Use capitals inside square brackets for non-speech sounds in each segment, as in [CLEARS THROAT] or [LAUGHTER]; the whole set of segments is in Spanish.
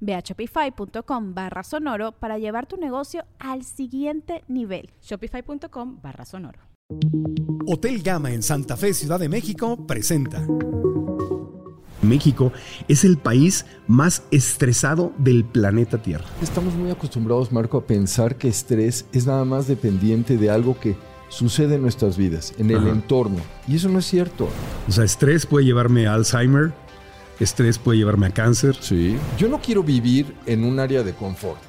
Ve a shopify.com barra sonoro para llevar tu negocio al siguiente nivel. Shopify.com barra sonoro. Hotel Gama en Santa Fe, Ciudad de México, presenta. México es el país más estresado del planeta Tierra. Estamos muy acostumbrados, Marco, a pensar que estrés es nada más dependiente de algo que sucede en nuestras vidas, en el entorno. Y eso no es cierto. O sea, estrés puede llevarme a Alzheimer, estrés puede llevarme a cáncer. Sí. Yo no quiero vivir en un área de confort.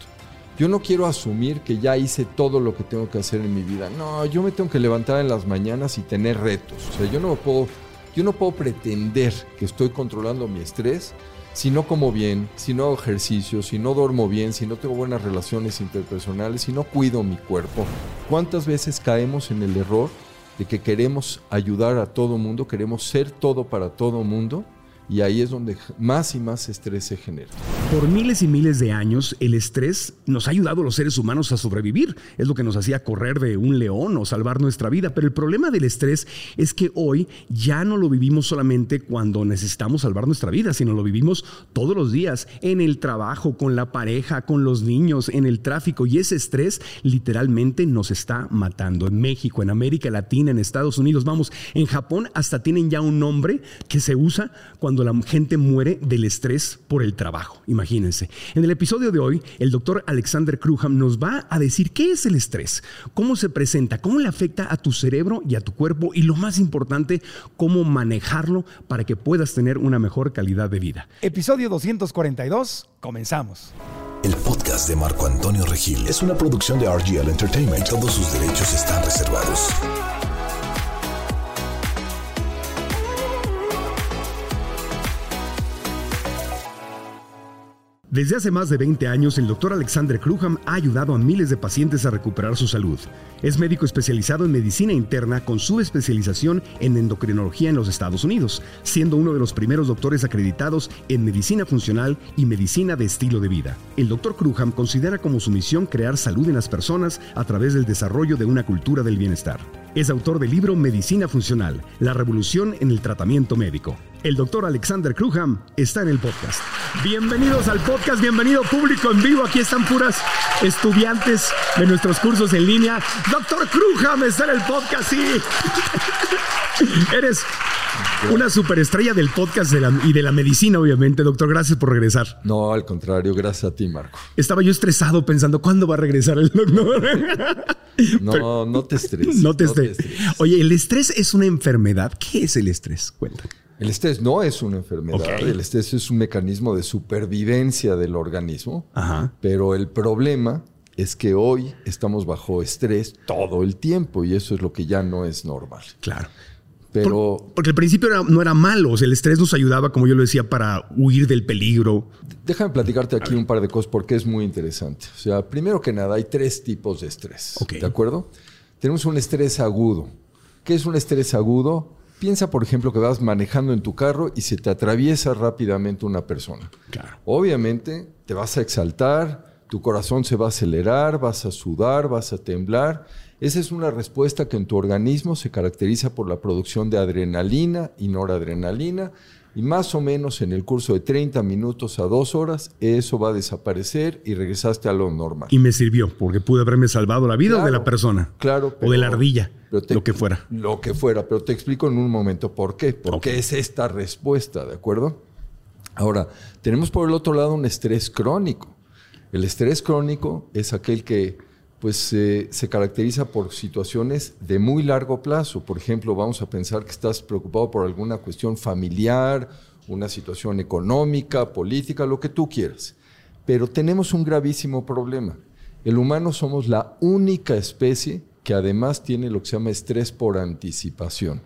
Yo no quiero asumir que ya hice todo lo que tengo que hacer en mi vida. No, yo me tengo que levantar en las mañanas y tener retos. O sea, yo no puedo, yo no puedo pretender que estoy controlando mi estrés si no como bien, si no hago ejercicio, si no duermo bien, si no tengo buenas relaciones interpersonales, si no cuido mi cuerpo. ¿Cuántas veces caemos en el error de que queremos ayudar a todo mundo, queremos ser todo para todo mundo? Y ahí es donde más y más estrés se genera. Por miles y miles de años, el estrés nos ha ayudado a los seres humanos a sobrevivir. Es lo que nos hacía correr de un león o salvar nuestra vida. Pero el problema del estrés es que hoy ya no lo vivimos solamente cuando necesitamos salvar nuestra vida, sino lo vivimos todos los días, en el trabajo, con la pareja, con los niños, en el tráfico. Y ese estrés literalmente nos está matando. En México, en América Latina, en Estados Unidos, vamos, en Japón hasta tienen ya un nombre que se usa cuando la gente muere del estrés por el trabajo. Imagínense. En el episodio de hoy, el doctor Alexander Kruham nos va a decir qué es el estrés, cómo se presenta, cómo le afecta a tu cerebro y a tu cuerpo y lo más importante, cómo manejarlo para que puedas tener una mejor calidad de vida. Episodio 242, comenzamos. El podcast de Marco Antonio Regil es una producción de RGL Entertainment. Todos sus derechos están reservados. Desde hace más de 20 años, el doctor Alexander Kruham ha ayudado a miles de pacientes a recuperar su salud. Es médico especializado en medicina interna con su especialización en endocrinología en los Estados Unidos, siendo uno de los primeros doctores acreditados en medicina funcional y medicina de estilo de vida. El doctor Kruham considera como su misión crear salud en las personas a través del desarrollo de una cultura del bienestar. Es autor del libro Medicina Funcional, la revolución en el tratamiento médico. El doctor Alexander Kruham está en el podcast. Bienvenidos al podcast, bienvenido público en vivo. Aquí están puras estudiantes de nuestros cursos en línea. Doctor Kruham está en el podcast, sí. [LAUGHS] Eres una superestrella del podcast y de la medicina, obviamente. Doctor, gracias por regresar. No, al contrario, gracias a ti, Marco. Estaba yo estresado pensando, ¿cuándo va a regresar el doctor? [LAUGHS] no, no te estreses. [LAUGHS] No te, estreses. Oye, ¿el estrés es una enfermedad? ¿Qué es el estrés? Cuenta. El estrés no es una enfermedad, el estrés es un mecanismo de supervivencia del organismo, pero el problema es que hoy estamos bajo estrés todo el tiempo y eso es lo que ya no es normal. Claro. Pero, porque al principio no era malo, o sea, el estrés nos ayudaba, como yo lo decía, para huir del peligro. Déjame platicarte aquí un par de cosas porque es muy interesante. O sea, primero que nada, hay tres tipos de estrés. ¿De acuerdo? Tenemos un estrés agudo. ¿Qué es un estrés agudo? Piensa, por ejemplo, que vas manejando en tu carro y se te atraviesa rápidamente una persona. Claro. Obviamente te vas a exaltar, tu corazón se va a acelerar, vas a sudar, vas a temblar. Esa es una respuesta que en tu organismo se caracteriza por la producción de adrenalina y noradrenalina. Y más o menos en el curso de 30 minutos a 2 horas, eso va a desaparecer y regresaste a lo normal. Y me sirvió, porque pude haberme salvado la vida de la persona. Claro. o de la ardilla lo que fuera. Lo que fuera, pero te explico en un momento por qué. Porque es esta respuesta, ¿de acuerdo? Ahora, tenemos por el otro lado un estrés crónico. El estrés crónico es aquel que pues se caracteriza por situaciones de muy largo plazo. Por ejemplo, vamos a pensar que estás preocupado por alguna cuestión familiar, una situación económica, política, lo que tú quieras. Pero tenemos un gravísimo problema. El humano somos la única especie que además tiene lo que se llama estrés por anticipación.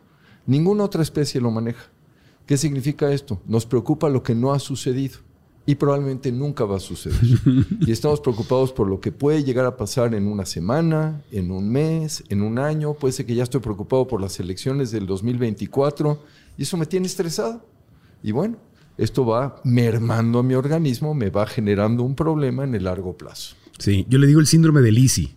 Ninguna otra especie lo maneja. ¿Qué significa esto? Nos preocupa lo que no ha sucedido y probablemente nunca va a suceder. [LAUGHS] y estamos preocupados por lo que puede llegar a pasar en una semana, en un mes, en un año. Puede ser que ya estoy preocupado por las elecciones del 2024 y eso me tiene estresado. Y bueno, esto va mermando a mi organismo, me va generando un problema en el largo plazo. Sí, yo le digo el síndrome de Lisi.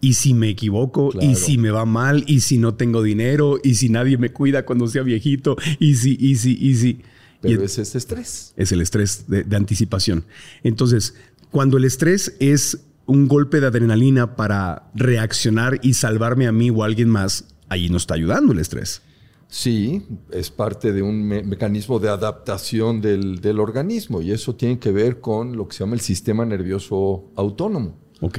Y si me equivoco, y si me va mal, y si no tengo dinero, y si nadie me cuida cuando sea viejito, y si, y si, y si. Pero es este estrés. Es el estrés de, anticipación. Entonces, cuando el estrés es un golpe de adrenalina para reaccionar y salvarme a mí o a alguien más, ahí nos está ayudando el estrés. Sí, es parte de un mecanismo de adaptación del, del, organismo y eso tiene que ver con lo que se llama el sistema nervioso autónomo. Ok.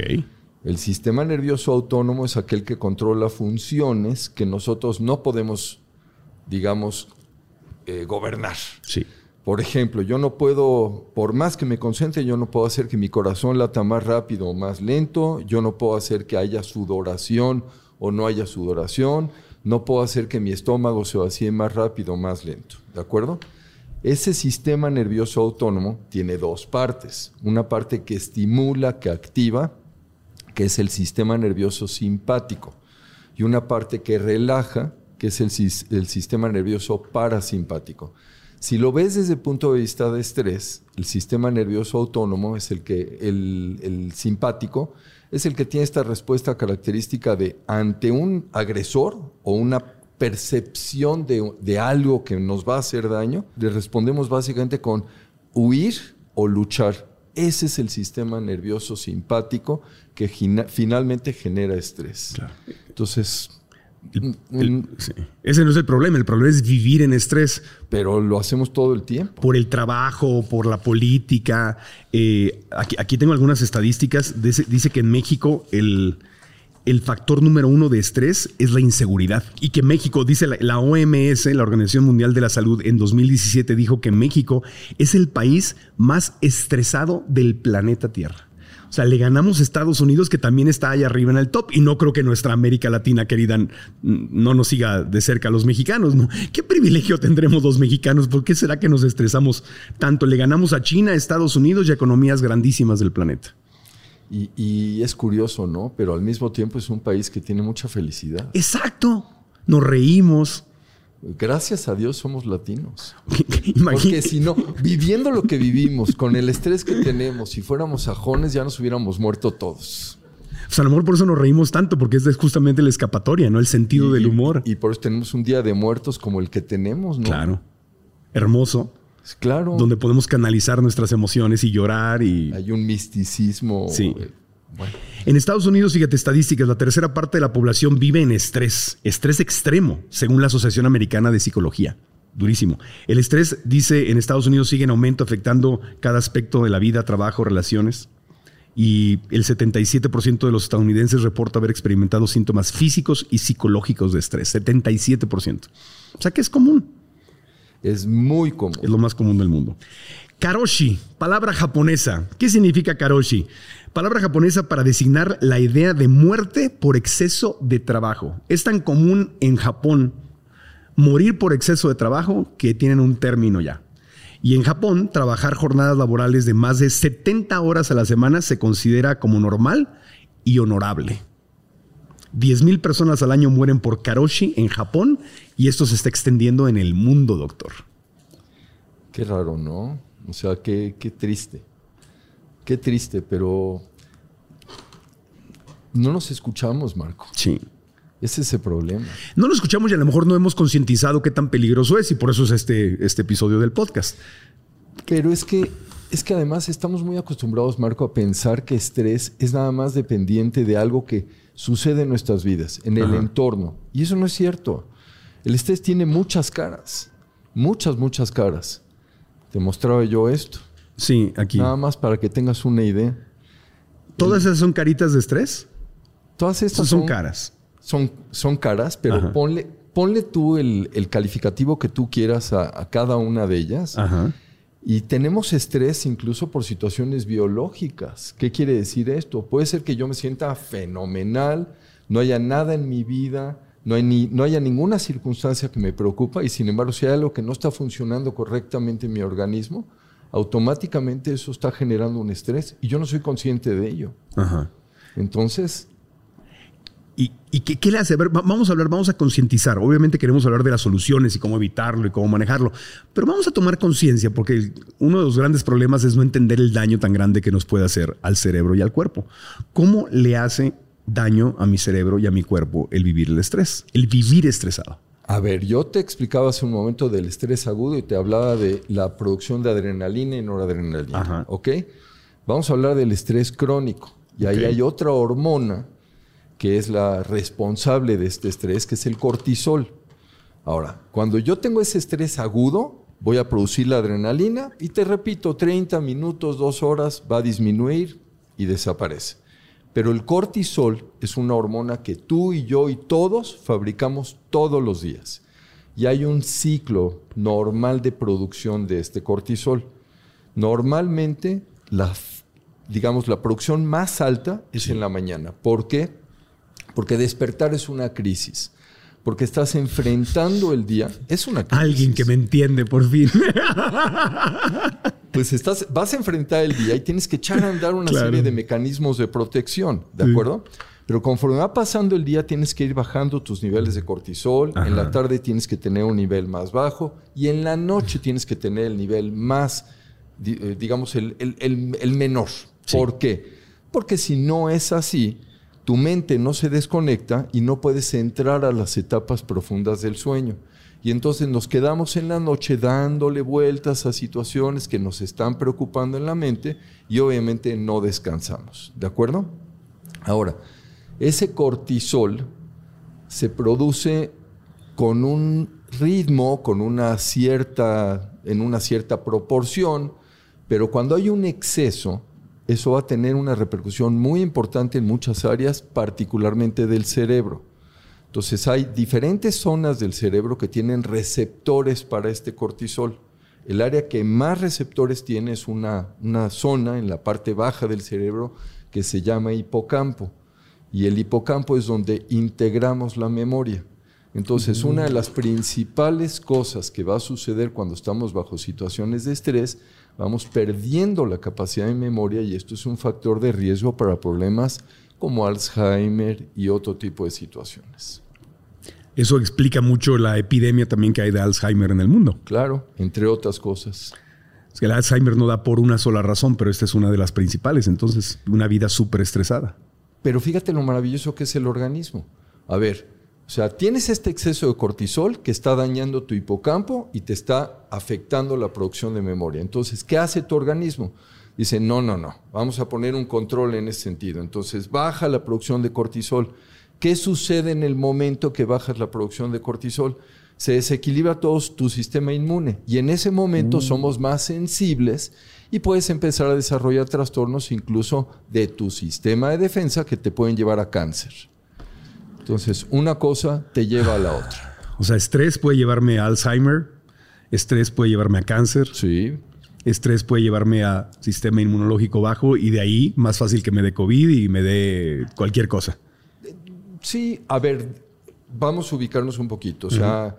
El sistema nervioso autónomo es aquel que controla funciones que nosotros no podemos, digamos, eh, gobernar. Sí. Por ejemplo, yo no puedo, por más que me concentre, yo no puedo hacer que mi corazón lata más rápido o más lento, yo no puedo hacer que haya sudoración o no haya sudoración, no puedo hacer que mi estómago se vacíe más rápido o más lento, ¿de acuerdo? Ese sistema nervioso autónomo tiene dos partes, una parte que estimula, que activa, que es el sistema nervioso simpático, y una parte que relaja, que es el, sistema nervioso parasimpático. Si lo ves desde el punto de vista de estrés, el sistema nervioso autónomo es el que, el, simpático, es el que tiene esta respuesta característica de ante un agresor o una percepción de, de, algo que nos va a hacer daño, le respondemos básicamente con huir o luchar. Ese es el sistema nervioso simpático que finalmente genera estrés. Entonces, ese no es el problema, el problema es vivir en estrés. Pero lo hacemos todo el tiempo. Por el trabajo, por la política. Eh, aquí, tengo algunas estadísticas. Dice, que en México el, el, factor número uno de estrés es la inseguridad. Y que México, dice la, la OMS, la Organización Mundial de la Salud, en 2017 dijo que México es el país más estresado del planeta Tierra. O sea, le ganamos a Estados Unidos, que también está ahí arriba en el top. Y no creo que nuestra América Latina querida no nos siga de cerca a los mexicanos. ¿no? ¿Qué privilegio tendremos los mexicanos? ¿Por qué será que nos estresamos tanto? Le ganamos a China, a Estados Unidos y a economías grandísimas del planeta. Y, y es curioso, ¿no? Pero al mismo tiempo es un país que tiene mucha felicidad. Exacto. Nos reímos, Gracias a Dios somos latinos. [LAUGHS] Porque si no, viviendo lo que vivimos, con el estrés que tenemos, si fuéramos sajones ya nos hubiéramos muerto todos. Pues a lo mejor por eso nos reímos tanto, porque es justamente la escapatoria, ¿no? El sentido del humor. Y, por eso tenemos un día de muertos como el que tenemos, ¿no? Claro. Hermoso. Claro. Donde podemos canalizar nuestras emociones y llorar y... Hay un misticismo. Sí. En Estados Unidos, fíjate estadísticas, la tercera parte de la población vive en estrés, estrés extremo, según la Asociación Americana de Psicología. Durísimo. El estrés, dice, en Estados Unidos sigue en aumento, afectando cada aspecto de la vida, trabajo, relaciones. Y el 77% de los estadounidenses reporta haber experimentado síntomas físicos y psicológicos de estrés. 77%. O sea que es común. Es muy común. Es lo más común del mundo. Karoshi, palabra japonesa. ¿Qué significa karoshi? Palabra japonesa para designar la idea de muerte por exceso de trabajo. Es tan común en Japón morir por exceso de trabajo que tienen un término ya. Y en Japón, trabajar jornadas laborales de más de 70 horas a la semana se considera como normal y honorable. 10.000 personas al año mueren por karoshi en Japón y esto se está extendiendo en el mundo, doctor. Qué raro, ¿no? O sea, qué, qué triste. Qué triste, pero no nos escuchamos, Marco. Sí. Ese es el problema. No nos escuchamos y a lo mejor no hemos concientizado qué tan peligroso es y por eso es este, este episodio del podcast. Pero es que, es que además estamos muy acostumbrados, Marco, a pensar que estrés es nada más dependiente de algo que sucede en nuestras vidas, en el entorno. Y eso no es cierto. El estrés tiene muchas caras, muchas, muchas caras. Te mostraba yo esto. Sí, aquí. Nada más para que tengas una idea. ¿Todas esas son caritas de estrés? Todas estas son caras. Son, son caras, pero Ajá. ponle, ponle tú el, el calificativo que tú quieras a, a cada una de ellas. Ajá. Y tenemos estrés incluso por situaciones biológicas. ¿Qué quiere decir esto? Puede ser que yo me sienta fenomenal, no haya nada en mi vida, no, hay ni- no haya ninguna circunstancia que me preocupa y sin embargo si hay algo que no está funcionando correctamente en mi organismo, automáticamente eso está generando un estrés y yo no soy consciente de ello. Ajá. Entonces, ¿Y, y qué, qué le hace? A ver, va- vamos a hablar, vamos a concientizar. Obviamente queremos hablar de las soluciones y cómo evitarlo y cómo manejarlo, pero vamos a tomar conciencia porque uno de los grandes problemas es no entender el daño tan grande que nos puede hacer al cerebro y al cuerpo. ¿Cómo le hace daño a mi cerebro y a mi cuerpo el vivir el estrés, el vivir estresado? A ver, yo te explicaba hace un momento del estrés agudo y te hablaba de la producción de adrenalina y noradrenalina. Ajá. ¿Ok? Vamos a hablar del estrés crónico. Y ahí hay otra hormona que es la responsable de este estrés, que es el cortisol. Ahora, cuando yo tengo ese estrés agudo, voy a producir la adrenalina y te repito, 30 minutos, 2 horas, va a disminuir y desaparece. Pero el cortisol es una hormona que tú y yo y todos fabricamos todos los días. Y hay un ciclo normal de producción de este cortisol. Normalmente, la, digamos, la producción más alta es en la mañana. ¿Por qué? Porque despertar es una crisis. Porque estás enfrentando el día. Es una crisis. Alguien que me entiende, por fin. [LAUGHS] Pues estás, vas a enfrentar el día y tienes que echar a andar una Claro. serie de mecanismos de protección, ¿de Sí. acuerdo? Pero conforme va pasando el día tienes que ir bajando tus niveles de cortisol, en la tarde tienes que tener un nivel más bajo y en la noche tienes que tener el nivel más, eh, digamos, el, el- el- el menor. Sí. ¿Por qué? Porque si no es así, tu mente no se desconecta y no puedes entrar a las etapas profundas del sueño. Y entonces nos quedamos en la noche dándole vueltas a situaciones que nos están preocupando en la mente y obviamente no descansamos. ¿De acuerdo? Ahora, ese cortisol se produce con un ritmo, con una cierta, en una cierta proporción, pero cuando hay un exceso, eso va a tener una repercusión muy importante en muchas áreas, particularmente del cerebro. Entonces hay diferentes zonas del cerebro que tienen receptores para este cortisol. El área que más receptores tiene es una, una zona en la parte baja del cerebro que se llama hipocampo. Y el hipocampo es donde integramos la memoria. Entonces, una de las principales cosas que va a suceder cuando estamos bajo situaciones de estrés, vamos perdiendo la capacidad de memoria y esto es un factor de riesgo para problemas como Alzheimer y otro tipo de situaciones. Eso explica mucho la epidemia también que hay de Alzheimer en el mundo. Claro, entre otras cosas. Es que el Alzheimer no da por una sola razón, pero esta es una de las principales. Entonces, una vida súper estresada. Pero fíjate lo maravilloso que es el organismo. A ver, o sea, tienes este exceso de cortisol que está dañando tu hipocampo y te está afectando la producción de memoria. Entonces, ¿qué hace tu organismo? Dice, no, no, no, vamos a poner un control en ese sentido. Entonces, baja la producción de cortisol. ¿Qué sucede en el momento que bajas la producción de cortisol? Se desequilibra todo tu sistema inmune y en ese momento somos más sensibles y puedes empezar a desarrollar trastornos incluso de tu sistema de defensa que te pueden llevar a cáncer. Entonces, una cosa te lleva a la otra. O sea, estrés puede llevarme a Alzheimer, estrés puede llevarme a cáncer, Sí, estrés puede llevarme a sistema inmunológico bajo y de ahí más fácil que me dé COVID y me dé cualquier cosa. Sí, a ver, vamos a ubicarnos un poquito. O sea,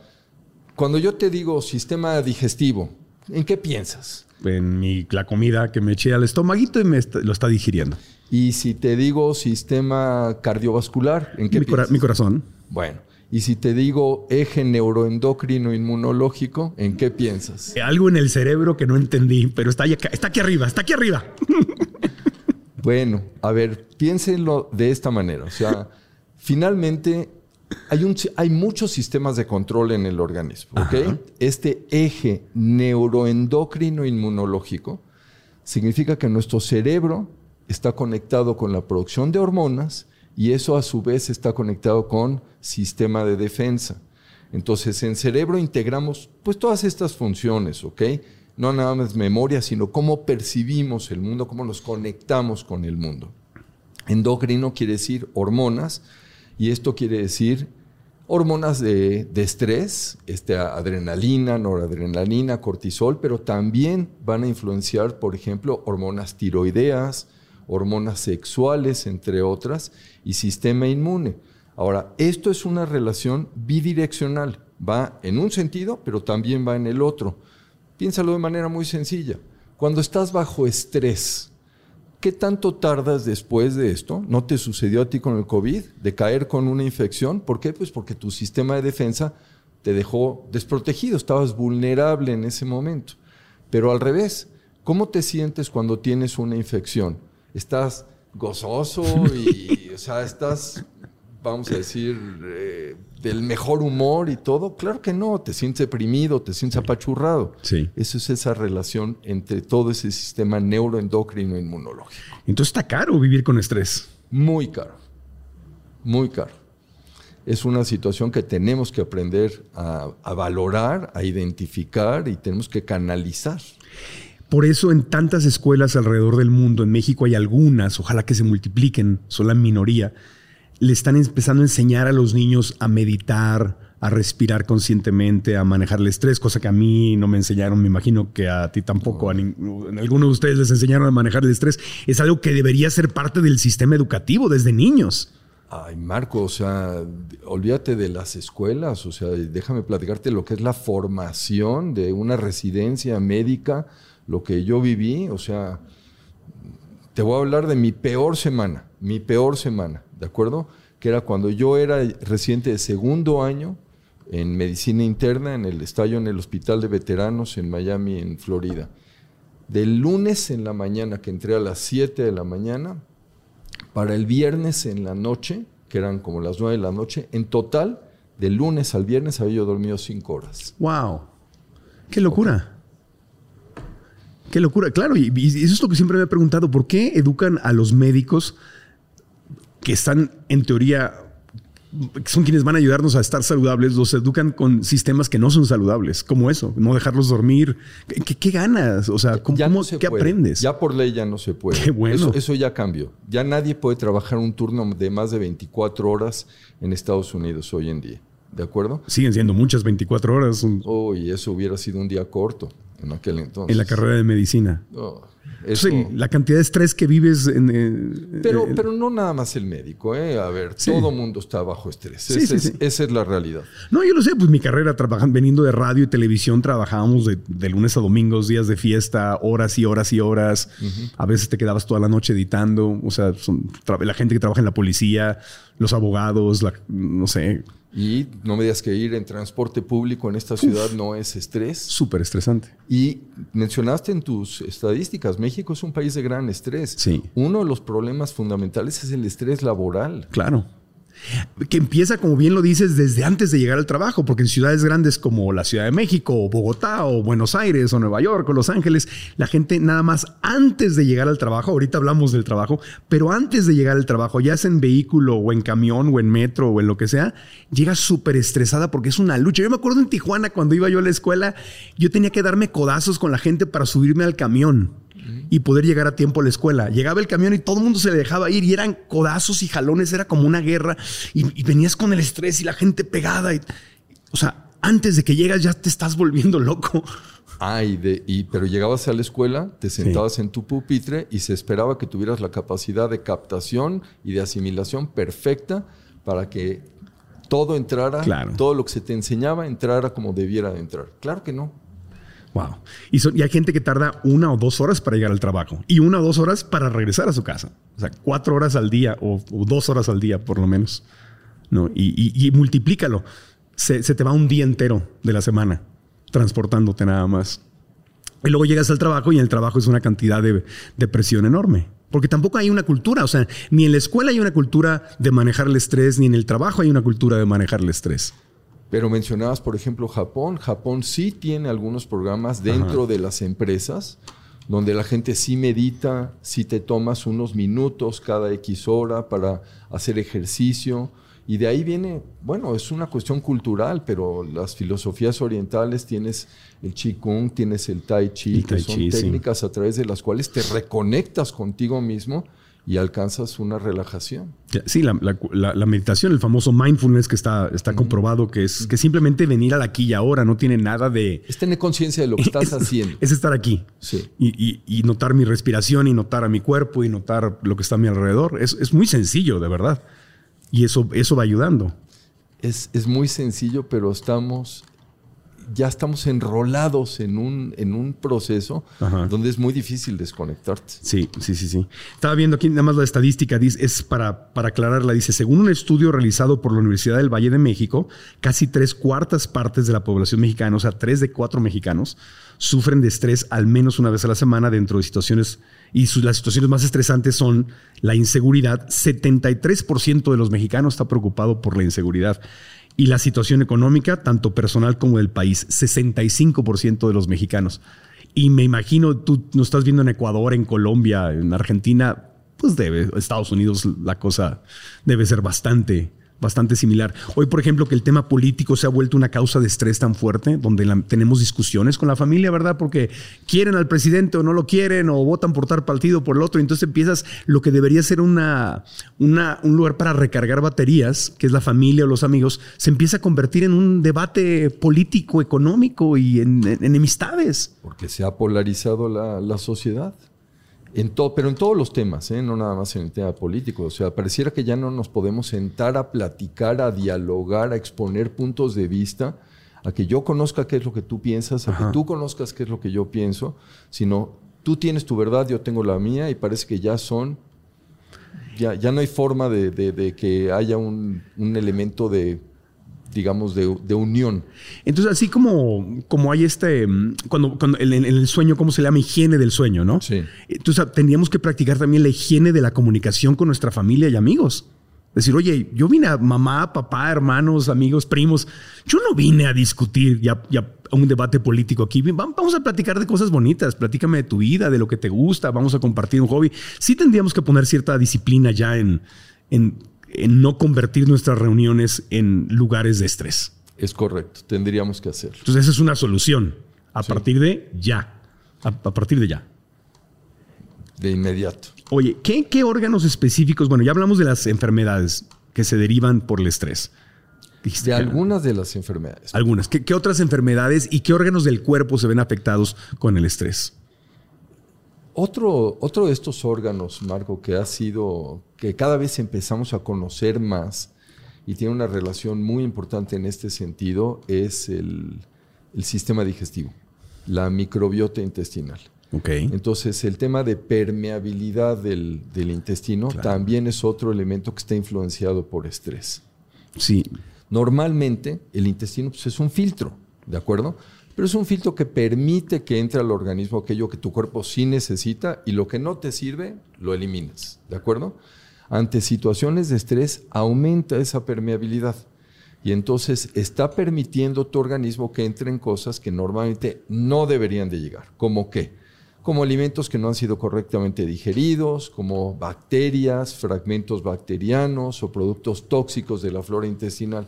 cuando yo te digo sistema digestivo, ¿en qué piensas? En mi, la comida que me eché al estomaguito y me lo está digiriendo. Y si te digo sistema cardiovascular, ¿en qué Mi, cora- mi corazón. Bueno, y si te digo eje neuroendocrino inmunológico, ¿en qué piensas? Algo en el cerebro que no entendí, pero está, acá- está aquí arriba, está aquí arriba. [LAUGHS] Bueno, a ver, piénsenlo de esta manera. O sea, finalmente hay, un, hay muchos sistemas de control en el organismo. ¿ok? Este eje neuroendocrino inmunológico significa que nuestro cerebro está conectado con la producción de hormonas y eso a su vez está conectado con sistema de defensa. Entonces, en cerebro integramos pues todas estas funciones, ¿ok? No nada más memoria, sino cómo percibimos el mundo, cómo nos conectamos con el mundo. Endocrino quiere decir hormonas y esto quiere decir hormonas de, estrés, este, adrenalina, noradrenalina, cortisol, pero también van a influenciar, por ejemplo, hormonas tiroideas, hormonas sexuales, entre otras, y sistema inmune. Ahora, esto es una relación bidireccional, va en un sentido, pero también va en el otro. Piénsalo de manera muy sencilla. Cuando estás bajo estrés, ¿Qué tanto tardas después de esto? ¿No te sucedió a ti con el COVID? ¿De caer con una infección? ¿Por qué? Pues porque tu sistema de defensa te dejó desprotegido, estabas vulnerable en ese momento. Pero al revés, ¿cómo te sientes cuando tienes una infección? ¿Estás gozoso y, o sea, estás, vamos a decir, eh, del mejor humor y todo? Claro que no, te sientes deprimido, te sientes apachurrado. Sí. Eso es esa relación entre todo ese sistema neuroendocrino inmunológico. Entonces está caro vivir con estrés. Muy caro, muy caro. Es una situación que tenemos que aprender a, a valorar, a identificar y tenemos que canalizar. Por eso en tantas escuelas alrededor del mundo, en México hay algunas, ojalá que se multipliquen, son la minoría, le están empezando a enseñar a los niños a meditar, a respirar conscientemente, a manejar el estrés, cosa que a mí no me enseñaron, me imagino que a ti tampoco, a, algunos de ustedes les enseñaron a manejar el estrés. Es algo que debería ser parte del sistema educativo desde niños. Ay, Marco, o sea, olvídate de las escuelas, o sea, déjame platicarte lo que es la formación de una residencia médica, lo que yo viví, o sea, te voy a hablar de mi peor semana, mi peor semana. ¿de acuerdo? Que era cuando yo era residente de segundo año en medicina interna, en el estadio en el Hospital de Veteranos en Miami, en Florida. Del lunes en la mañana, que entré a las 7 de la mañana, para el viernes en la noche, que eran como las 9 de la noche, en total, del lunes al viernes había yo dormido 5 horas. ¡Wow! ¡Qué locura! ¡Qué locura! Claro, y, y eso es lo que siempre me he preguntado, ¿por qué educan a los médicos que están en teoría son quienes van a ayudarnos a estar saludables, los educan con sistemas que no son saludables, como eso, no dejarlos dormir. ¿Qué, ganas? O sea, ¿cómo, ¿qué aprendes? Ya por ley ya no se puede. Qué bueno. Eso, eso, ya cambió. Ya nadie puede trabajar un turno de más de 24 horas en Estados Unidos hoy en día. ¿De acuerdo? Siguen siendo muchas 24 horas. Oh, y eso hubiera sido un día corto en aquel entonces. En la carrera de medicina. Oh. Eso, la cantidad de estrés que vives en... Eh, pero, eh, pero no nada más el médico, ¿eh? A ver, todo mundo está bajo estrés. esa, es, la realidad. No, yo lo sé, pues mi carrera trabajando, veniendo de radio y televisión, trabajábamos de, lunes a domingos, días de fiesta, horas y horas y horas. A veces te quedabas toda la noche editando. O sea, la gente que trabaja en la policía, los abogados, no sé, y no me digas que ir en transporte público en esta ciudad no es estrés. Súper estresante. Y mencionaste en tus estadísticas, México es un país de gran estrés. Sí. Uno de los problemas fundamentales es el estrés laboral. Claro que empieza, como bien lo dices, desde antes de llegar al trabajo, porque en ciudades grandes como la Ciudad de México, o Bogotá, o Buenos Aires, o Nueva York, o Los Ángeles, la gente nada más antes de llegar al trabajo, ahorita hablamos del trabajo, pero antes de llegar al trabajo, ya sea en vehículo, o en camión, o en metro, o en lo que sea, llega súper estresada porque es una lucha. Yo me acuerdo en Tijuana, cuando iba yo a la escuela, yo tenía que darme codazos con la gente para subirme al camión y poder llegar a tiempo a la escuela. Llegaba el camión y todo el mundo se le dejaba ir y eran codazos y jalones, era como una guerra y, venías con el estrés y la gente pegada. Y, o sea, antes de que llegas ya te estás volviendo loco. Ay, de, y, pero llegabas a la escuela, te sentabas en tu pupitre y se esperaba que tuvieras la capacidad de captación y de asimilación perfecta para que todo entrara, todo lo que se te enseñaba entrara como debiera de entrar. Claro que no. Wow. Y, hay gente que tarda una o dos horas para llegar al trabajo y una o dos horas para regresar a su casa. O sea, cuatro horas al día o, dos horas al día, por lo menos. ¿no? Y, multiplícalo. Se, te va un día entero de la semana transportándote nada más. Y luego llegas al trabajo y en el trabajo es una cantidad de, de presión enorme. Porque tampoco hay una cultura, o sea, ni en la escuela hay una cultura de manejar el estrés, ni en el trabajo hay una cultura de manejar el estrés. Pero mencionabas, por ejemplo, Japón. Japón sí tiene algunos programas dentro de las empresas donde la gente sí medita, sí te tomas unos minutos cada X hora para hacer ejercicio. Y de ahí viene, bueno, es una cuestión cultural, pero las filosofías orientales tienes el Qigong, tienes el Tai Chi, que son técnicas a través de las cuales te reconectas contigo mismo y alcanzas una relajación. Sí, la, la, la, meditación, el famoso mindfulness que está, está comprobado que es que simplemente venir al aquí y ahora no tiene nada de... Es tener conciencia de lo que [LAUGHS] estás haciendo. Es estar aquí. Sí. Y, y, notar mi respiración y notar a mi cuerpo y notar lo que está a mi alrededor. Es, es muy sencillo, de verdad. Y eso, eso va ayudando. Es, es muy sencillo, pero estamos ya estamos enrolados en un, en un proceso donde es muy difícil desconectarte. Sí, sí, sí, sí. Estaba viendo aquí nada más la estadística, dice, es para, para aclararla, dice, según un estudio realizado por la Universidad del Valle de México, casi tres cuartas partes de la población mexicana, o sea, tres de cuatro mexicanos, sufren de estrés al menos una vez a la semana dentro de situaciones, y las situaciones más estresantes son la inseguridad. 73% de los mexicanos está preocupado por la inseguridad y la situación económica, tanto personal como del país. 65% de los mexicanos. Y me imagino, tú nos estás viendo en Ecuador, en Colombia, en Argentina, pues debe, Estados Unidos la cosa debe ser bastante bastante similar. Hoy, por ejemplo, que el tema político se ha vuelto una causa de estrés tan fuerte, donde tenemos discusiones con la familia, ¿verdad? Porque quieren al presidente o no lo quieren, o votan por tal partido por el otro. Entonces empiezas lo que debería ser una, una, un lugar para recargar baterías, que es la familia o los amigos, se empieza a convertir en un debate político, económico y en, enemistades. Porque se ha polarizado la, la sociedad. En pero en todos los temas, ¿eh? no nada más en el tema político. O sea, pareciera que ya no nos podemos sentar a platicar, a dialogar, a exponer puntos de vista, a que yo conozca qué es lo que tú piensas, a que tú conozcas qué es lo que yo pienso, sino tú tienes tu verdad, yo tengo la mía y parece que ya son, ya, ya no hay forma de, que haya un elemento de digamos, de, unión. Entonces, así como, como hay este, mm, cuando, cuando en, el sueño, ¿cómo se llama? Higiene del sueño, ¿no? Sí. Entonces, tendríamos que practicar también la higiene de la comunicación con nuestra familia y amigos. Decir, oye, yo vine a mamá, papá, hermanos, amigos, primos. Yo no vine a discutir ya, ya un debate político aquí. Vamos a platicar de cosas bonitas. Platícame de tu vida, de lo que te gusta. Vamos a compartir un hobby. Sí tendríamos que poner cierta disciplina ya en, en en no convertir nuestras reuniones en lugares de estrés. Es correcto, tendríamos que hacerlo. Entonces esa es una solución. A partir de ya. A, partir de ya. De inmediato. Oye, ¿qué, órganos específicos? Bueno, ya hablamos de las enfermedades que se derivan por el estrés. de algunas de las enfermedades. Algunas. ¿Qué, otras enfermedades y qué órganos del cuerpo se ven afectados con el estrés? Otro, otro de estos órganos, Marco, que ha sido, que cada vez empezamos a conocer más y tiene una relación muy importante en este sentido, es el, sistema digestivo, la microbiota intestinal. Okay. Entonces, el tema de permeabilidad del, intestino también es otro elemento que está influenciado por estrés. Sí. Normalmente, el intestino pues, es un filtro, ¿de acuerdo? Pero es un filtro que permite que entre al organismo aquello que tu cuerpo sí necesita y lo que no te sirve, lo eliminas, ¿de acuerdo? Ante situaciones de estrés aumenta esa permeabilidad y entonces está permitiendo tu organismo que entren cosas que normalmente no deberían de llegar, como qué? Como alimentos que no han sido correctamente digeridos, como bacterias, fragmentos bacterianos o productos tóxicos de la flora intestinal.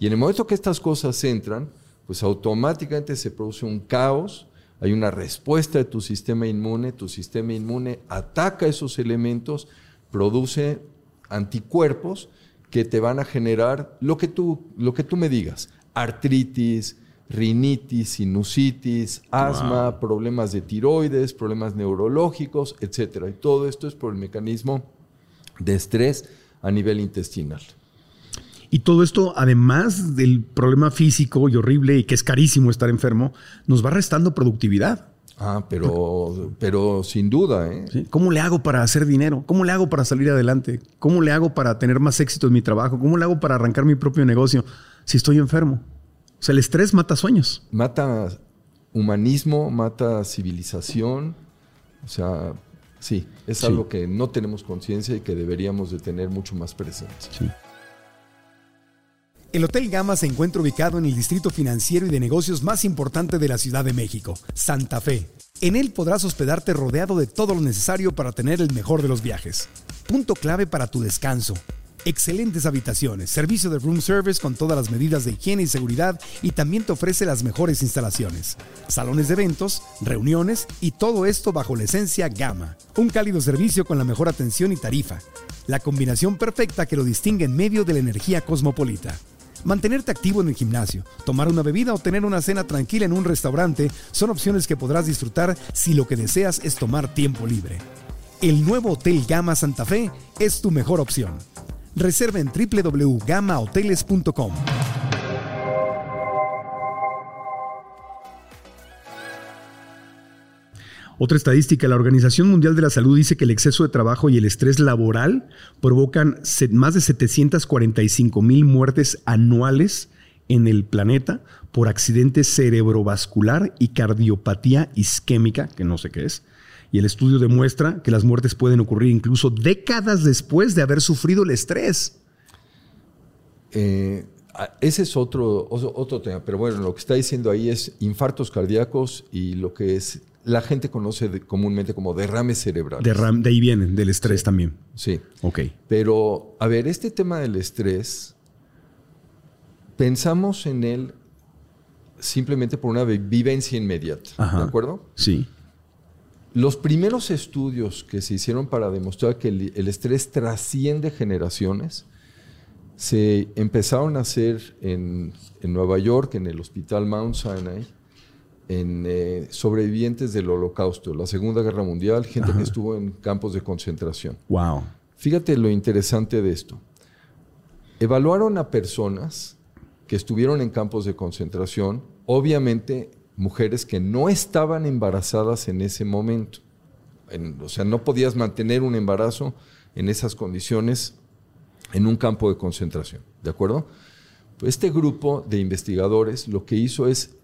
Y en el momento que estas cosas entran, pues automáticamente se produce un caos, hay una respuesta de tu sistema inmune, tu sistema inmune ataca esos elementos, produce anticuerpos que te van a generar lo que tú, lo que tú me digas, artritis, rinitis, sinusitis, asma, problemas de tiroides, problemas neurológicos, etc. Y todo esto es por el mecanismo de estrés a nivel intestinal. Y todo esto, además del problema físico y horrible y que es carísimo estar enfermo, nos va restando productividad. Ah, pero, pero sin duda. ¿eh? ¿Cómo le hago para hacer dinero? ¿Cómo le hago para salir adelante? ¿Cómo le hago para tener más éxito en mi trabajo? ¿Cómo le hago para arrancar mi propio negocio si estoy enfermo? O sea, el estrés mata sueños. Mata humanismo, mata civilización. O sea, sí, es algo que no tenemos conciencia y que deberíamos de tener mucho más presente. Sí. El Hotel Gama se encuentra ubicado en el distrito financiero y de negocios más importante de la Ciudad de México, Santa Fe. En él podrás hospedarte rodeado de todo lo necesario para tener el mejor de los viajes. Punto clave para tu descanso Excelentes habitaciones, servicio de room service con todas las medidas de higiene y seguridad y también te ofrece las mejores instalaciones. Salones de eventos, reuniones y todo esto bajo la esencia Gama. Un cálido servicio con la mejor atención y tarifa. La combinación perfecta que lo distingue en medio de la energía cosmopolita. Mantenerte activo en el gimnasio, tomar una bebida o tener una cena tranquila en un restaurante son opciones que podrás disfrutar si lo que deseas es tomar tiempo libre. El nuevo Hotel Gama Santa Fe es tu mejor opción. Reserva en www.gamahoteles.com. Otra estadística, la Organización Mundial de la Salud dice que el exceso de trabajo y el estrés laboral provocan más de 745 mil muertes anuales en el planeta por accidente cerebrovascular y cardiopatía isquémica, que no sé qué es. Y el estudio demuestra que las muertes pueden ocurrir incluso décadas después de haber sufrido el estrés. Eh, ese es otro, otro tema, pero bueno, lo que está diciendo ahí es infartos cardíacos y lo que es la gente conoce comúnmente como derrames cerebrales. de ahí vienen, del estrés también. Sí. Ok. Pero, a ver, este tema del estrés, pensamos en él simplemente por una vivencia inmediata. ¿De acuerdo? Sí. Los primeros estudios que se hicieron para demostrar que el, estrés trasciende generaciones se empezaron a hacer en, en Nueva York, en el Hospital Mount Sinai en eh, sobrevivientes del Holocausto, la Segunda Guerra Mundial, gente que estuvo en campos de concentración. Wow. Fíjate lo interesante de esto. Evaluaron a personas que estuvieron en campos de concentración, obviamente mujeres que no estaban embarazadas en ese momento. o sea, no podías mantener un embarazo en esas condiciones en un campo de concentración, ¿de acuerdo? Pues este grupo de investigadores lo que hizo es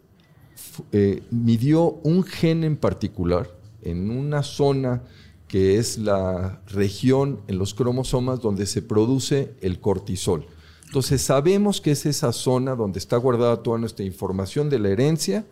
eh, midió un gen en particular en una zona que es la región en los cromosomas donde se produce el cortisol. Entonces sabemos que es esa zona donde está guardada toda nuestra información de la herencia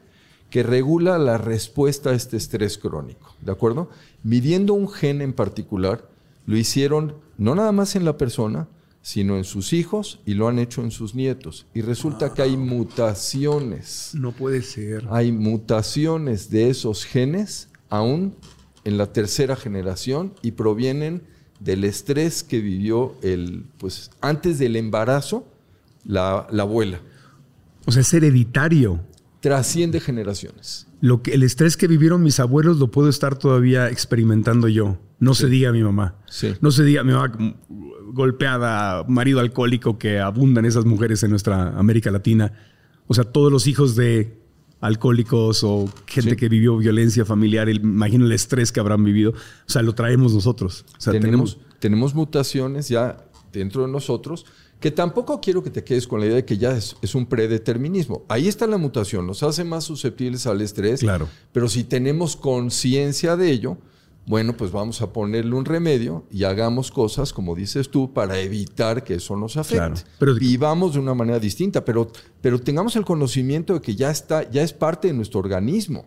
que regula la respuesta a este estrés crónico, ¿de acuerdo? Midiendo un gen en particular, lo hicieron no nada más en la persona, sino en sus hijos y lo han hecho en sus nietos. Y resulta que hay mutaciones. No puede ser. Hay mutaciones de esos genes aún en la tercera generación y provienen del estrés que vivió el, pues, antes del embarazo la, la abuela. O sea, es hereditario. Trasciende generaciones. Lo que, el estrés que vivieron mis abuelos lo puedo estar todavía experimentando yo. No se diga a mi mamá. Sí. No se diga, mi mamá golpeada, marido alcohólico que abundan esas mujeres en nuestra América Latina. O sea, todos los hijos de alcohólicos o gente que vivió violencia familiar, imagino el estrés que habrán vivido. O sea, lo traemos nosotros. O sea, tenemos, tenemos, mutaciones ya dentro de nosotros que tampoco quiero que te quedes con la idea de que ya es, es, un predeterminismo. Ahí está la mutación, nos hace más susceptibles al estrés. Claro. Pero si tenemos conciencia de ello, bueno, pues vamos a ponerle un remedio y hagamos cosas, como dices tú, para evitar que eso nos afecte. pero, Vivamos de una manera distinta, pero, pero tengamos el conocimiento de que ya está, ya es parte de nuestro organismo.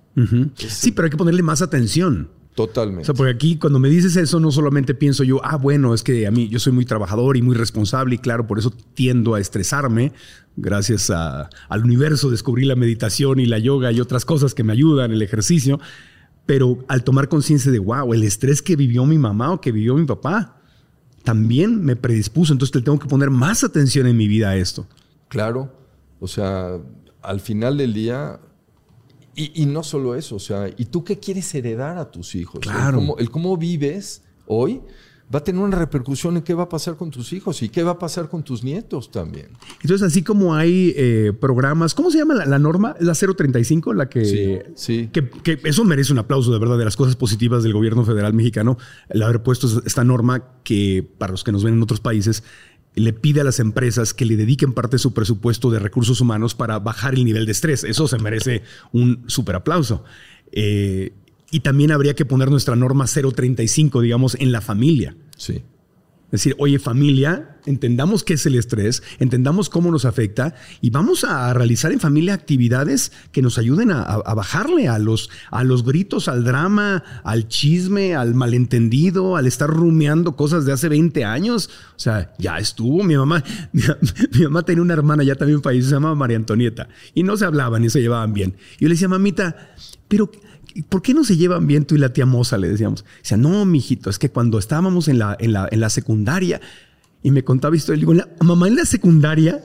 sí, pero hay que ponerle más atención. Totalmente. O sea, porque aquí cuando me dices eso, no solamente pienso yo, ah, bueno, es que a mí yo soy muy trabajador y muy responsable y claro, por eso tiendo a estresarme. Gracias al universo descubrí la meditación y la yoga y otras cosas que me ayudan, el ejercicio. Pero al tomar conciencia de, wow, el estrés que vivió mi mamá o que vivió mi papá, también me predispuso. Entonces le tengo que poner más atención en mi vida a esto. Claro. O sea, al final del día, y, no solo eso, o sea, ¿y tú qué quieres heredar a tus hijos? Claro. el cómo vives hoy va a tener una repercusión en qué va a pasar con tus hijos y qué va a pasar con tus nietos también. Entonces, así como hay eh, programas, ¿cómo se llama la, norma? ¿La 035? La que, sí, Que, eso merece un aplauso, de verdad, de las cosas positivas del gobierno federal mexicano, el haber puesto esta norma que, para los que nos ven en otros países, le pide a las empresas que le dediquen parte de su presupuesto de recursos humanos para bajar el nivel de estrés. Eso se merece un súper aplauso. Eh, y también habría que poner nuestra norma 035, digamos, en la familia. Sí. Decir, oye familia, entendamos qué es el estrés, entendamos cómo nos afecta y vamos a realizar en familia actividades que nos ayuden a, a bajarle a los, a los gritos, al drama, al chisme, al malentendido, al estar rumiando cosas de hace 20 años. O sea, ya estuvo. Mi mamá, [LAUGHS] mi, mi mamá tenía una hermana ya también país, se llamaba María Antonieta, y no se hablaban ni se llevaban bien. Y yo le decía, mamita, pero ¿por qué no se llevan bien tú y la tía Moza? Le decíamos. Dice, no, mijito, es que cuando estábamos en la, en la, en la secundaria y me contaba esto, le digo, mamá, en la secundaria,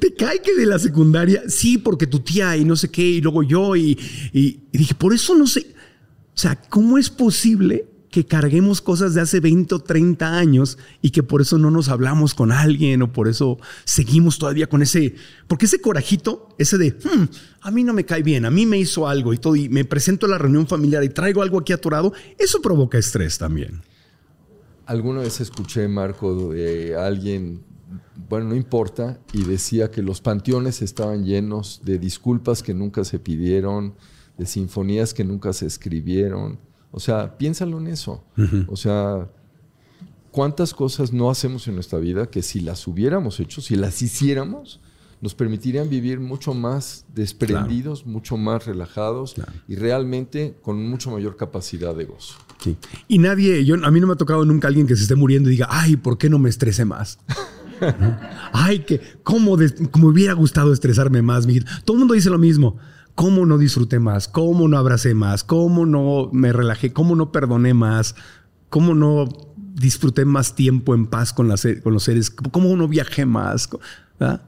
¿te cae que de la secundaria? Sí, porque tu tía y no sé qué, y luego yo, y, y dije, por eso no sé. O sea, ¿cómo es posible que carguemos cosas de hace 20 o 30 años y que por eso no nos hablamos con alguien o por eso seguimos todavía con ese, porque ese corajito, ese de, hmm, a mí no me cae bien, a mí me hizo algo y todo, y me presento a la reunión familiar y traigo algo aquí atorado, eso provoca estrés también. Alguna vez escuché, Marco, de alguien, bueno, no importa, y decía que los panteones estaban llenos de disculpas que nunca se pidieron, de sinfonías que nunca se escribieron o sea, piénsalo en eso. O sea, ¿cuántas cosas no hacemos en nuestra vida que si las hubiéramos hecho, si las hiciéramos, nos permitirían vivir mucho más desprendidos, mucho más relajados y realmente con mucho mayor capacidad de gozo. Sí. Y nadie, yo, a mí no me ha tocado nunca alguien que se esté muriendo y diga, ay, ¿por qué no me estresé más? [LAUGHS] ay, que, ¿cómo, me hubiera gustado estresarme más? Todo el mundo dice lo mismo. ¿Cómo no disfruté más? ¿Cómo no abracé más? ¿Cómo no me relajé? ¿Cómo no perdoné más? ¿Cómo no disfruté más tiempo en paz con, los seres? ¿Cómo no viajé más?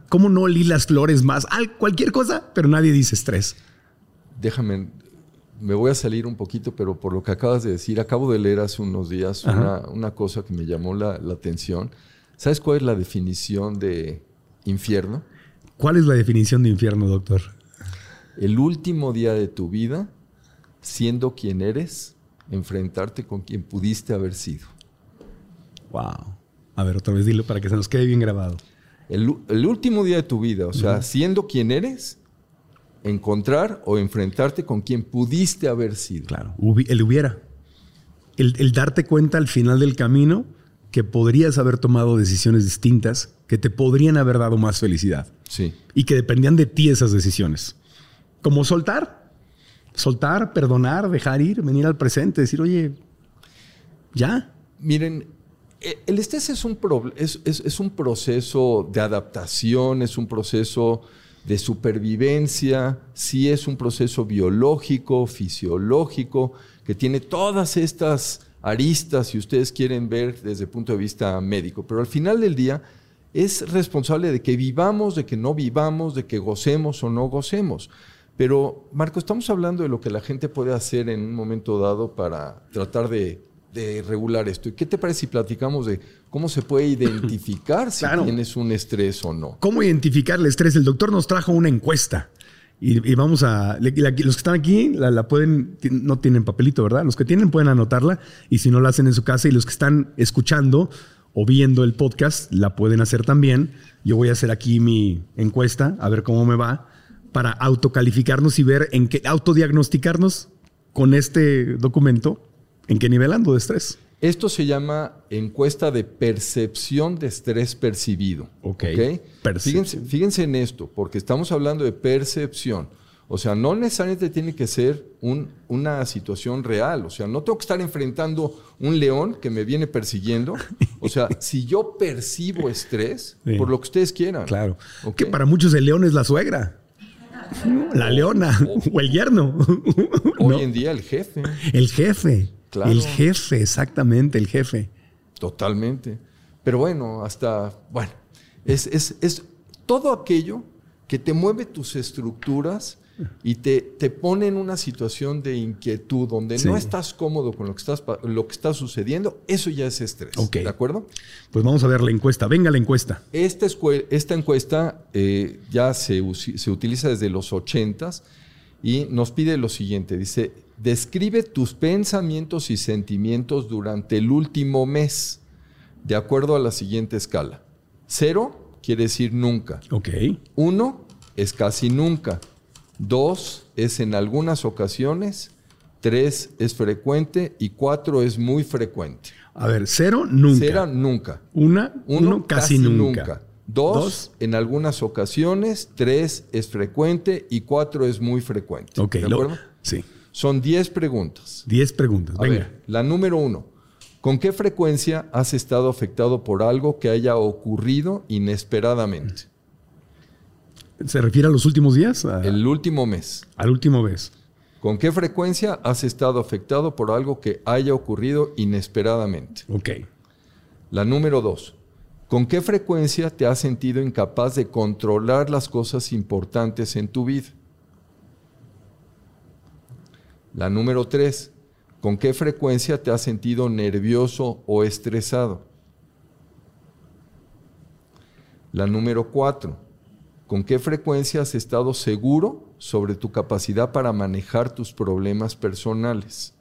¿Cómo no olí las flores más? Cualquier cosa, pero nadie dice estrés. Déjame, me voy a salir un poquito, pero por lo que acabas de decir, acabo de leer hace unos días una, cosa que me llamó la atención. ¿Sabes cuál es la definición de infierno? ¿Cuál es la definición de infierno, doctor? El último día de tu vida, siendo quien eres, enfrentarte con quien pudiste haber sido. Wow. A ver, otra vez dilo para que se nos quede bien grabado. El, último día de tu vida, o sea, siendo quien eres, encontrar o enfrentarte con quien pudiste haber sido. Claro, el hubiera. El, el, darte cuenta al final del camino que podrías haber tomado decisiones distintas que te podrían haber dado más felicidad. Sí. Y que dependían de ti esas decisiones. Como soltar. Soltar, perdonar, dejar ir, venir al presente, decir, oye, ya. Miren, e, el estrés es un, es, es, un proceso de adaptación, es un proceso de supervivencia, sí es un proceso biológico, fisiológico, que tiene todas estas aristas, si ustedes quieren ver desde el punto de vista médico. Pero al final del día es responsable de que vivamos, de que no vivamos, de que gocemos o no gocemos. Pero, Marco, estamos hablando de lo que la gente puede hacer en un momento dado para tratar de, regular esto. ¿Y qué te parece si platicamos de cómo se puede identificar [LAUGHS] si tienes un estrés o no? ¿Cómo identificar el estrés? El doctor nos trajo una encuesta. Y, vamos a. los que están aquí la, pueden. No tienen papelito, ¿verdad? Los que tienen pueden anotarla. Y si no la hacen en su casa, y los que están escuchando o viendo el podcast, la pueden hacer también. Yo voy a hacer aquí mi encuesta, a ver cómo me va para autocalificarnos y ver en qué autodiagnosticarnos con este documento en qué nivel ando de estrés. Esto se llama encuesta de percepción de estrés percibido. Ok. Fíjense, fíjense, en esto, porque estamos hablando de percepción. O sea, no necesariamente tiene que ser un, una situación real. O sea, no tengo que estar enfrentando un león que me viene persiguiendo. O sea, [LAUGHS] si yo percibo estrés, por lo que ustedes quieran. Claro. Que para muchos el león es la suegra. La leona o el yerno. Hoy en día el jefe. El jefe. El jefe, exactamente, el jefe. Totalmente. Pero bueno, hasta, bueno, es, es, es todo aquello que te mueve tus estructuras y te, te pone en una situación de inquietud donde no estás cómodo con lo que, estás, lo que está sucediendo, eso ya es estrés. ¿De acuerdo? Pues vamos a ver la encuesta. Venga la encuesta. Esta, esta encuesta eh, ya se, se utiliza desde los 80 y nos pide lo siguiente. Dice, describe tus pensamientos y sentimientos durante el último mes de acuerdo a la siguiente escala. Cero quiere decir nunca. Ok. Uno es casi nunca. Dos es en algunas ocasiones tres es frecuente y cuatro es muy frecuente. A ver, cero, nunca. Cero, nunca. Una, Uno, uno, casi, nunca. Dos, Dos. en algunas ocasiones. Tres es frecuente y cuatro es muy frecuente. Ok, ¿De lo- acuerdo? sí. Son 10 preguntas. Diez preguntas. A Venga. ver, la número uno. ¿Con qué frecuencia has estado afectado por algo que haya ocurrido inesperadamente? ¿Se refiere a los últimos días? A- El último mes. Al último vez. ¿Con qué frecuencia has estado afectado por algo que haya ocurrido inesperadamente? Ok. La número dos. ¿Con qué frecuencia te has sentido incapaz de controlar las cosas importantes en tu vida? La número tres. ¿Con qué frecuencia te has sentido nervioso o estresado? La número cuatro. ¿Con qué frecuencia has estado seguro sobre tu capacidad para manejar tus problemas personales?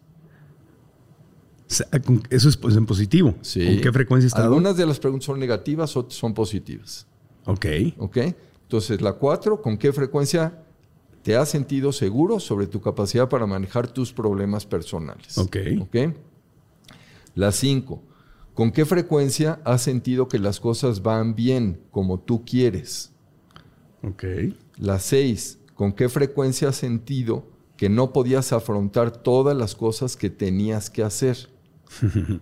Eso es pues, en positivo. Sí. ¿Con qué frecuencia está? Algunas de las preguntas son negativas, otras son positivas. Ok. ¿Ok? Entonces, la cuatro, ¿con qué frecuencia te has sentido seguro sobre tu capacidad para manejar tus problemas personales? Ok. ¿Ok? La cinco, ¿con qué frecuencia has sentido que las cosas van bien como tú quieres? Ok. La seis, ¿con qué frecuencia has sentido que no podías afrontar todas las cosas que tenías que hacer? [LAUGHS]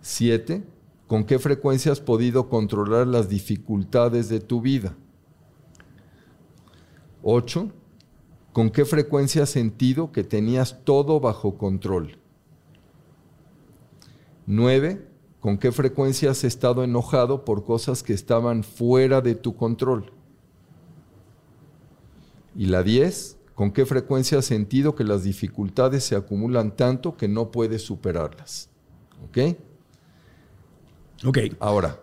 Siete, ¿con qué frecuencia has podido controlar las dificultades de tu vida? Ocho, ¿con qué frecuencia has sentido que tenías todo bajo control? Nueve, ¿con qué frecuencia has estado enojado por cosas que estaban fuera de tu control? Y la 10, ¿con qué frecuencia has sentido que las dificultades se acumulan tanto que no puedes superarlas? ¿Ok? Ok. Ahora,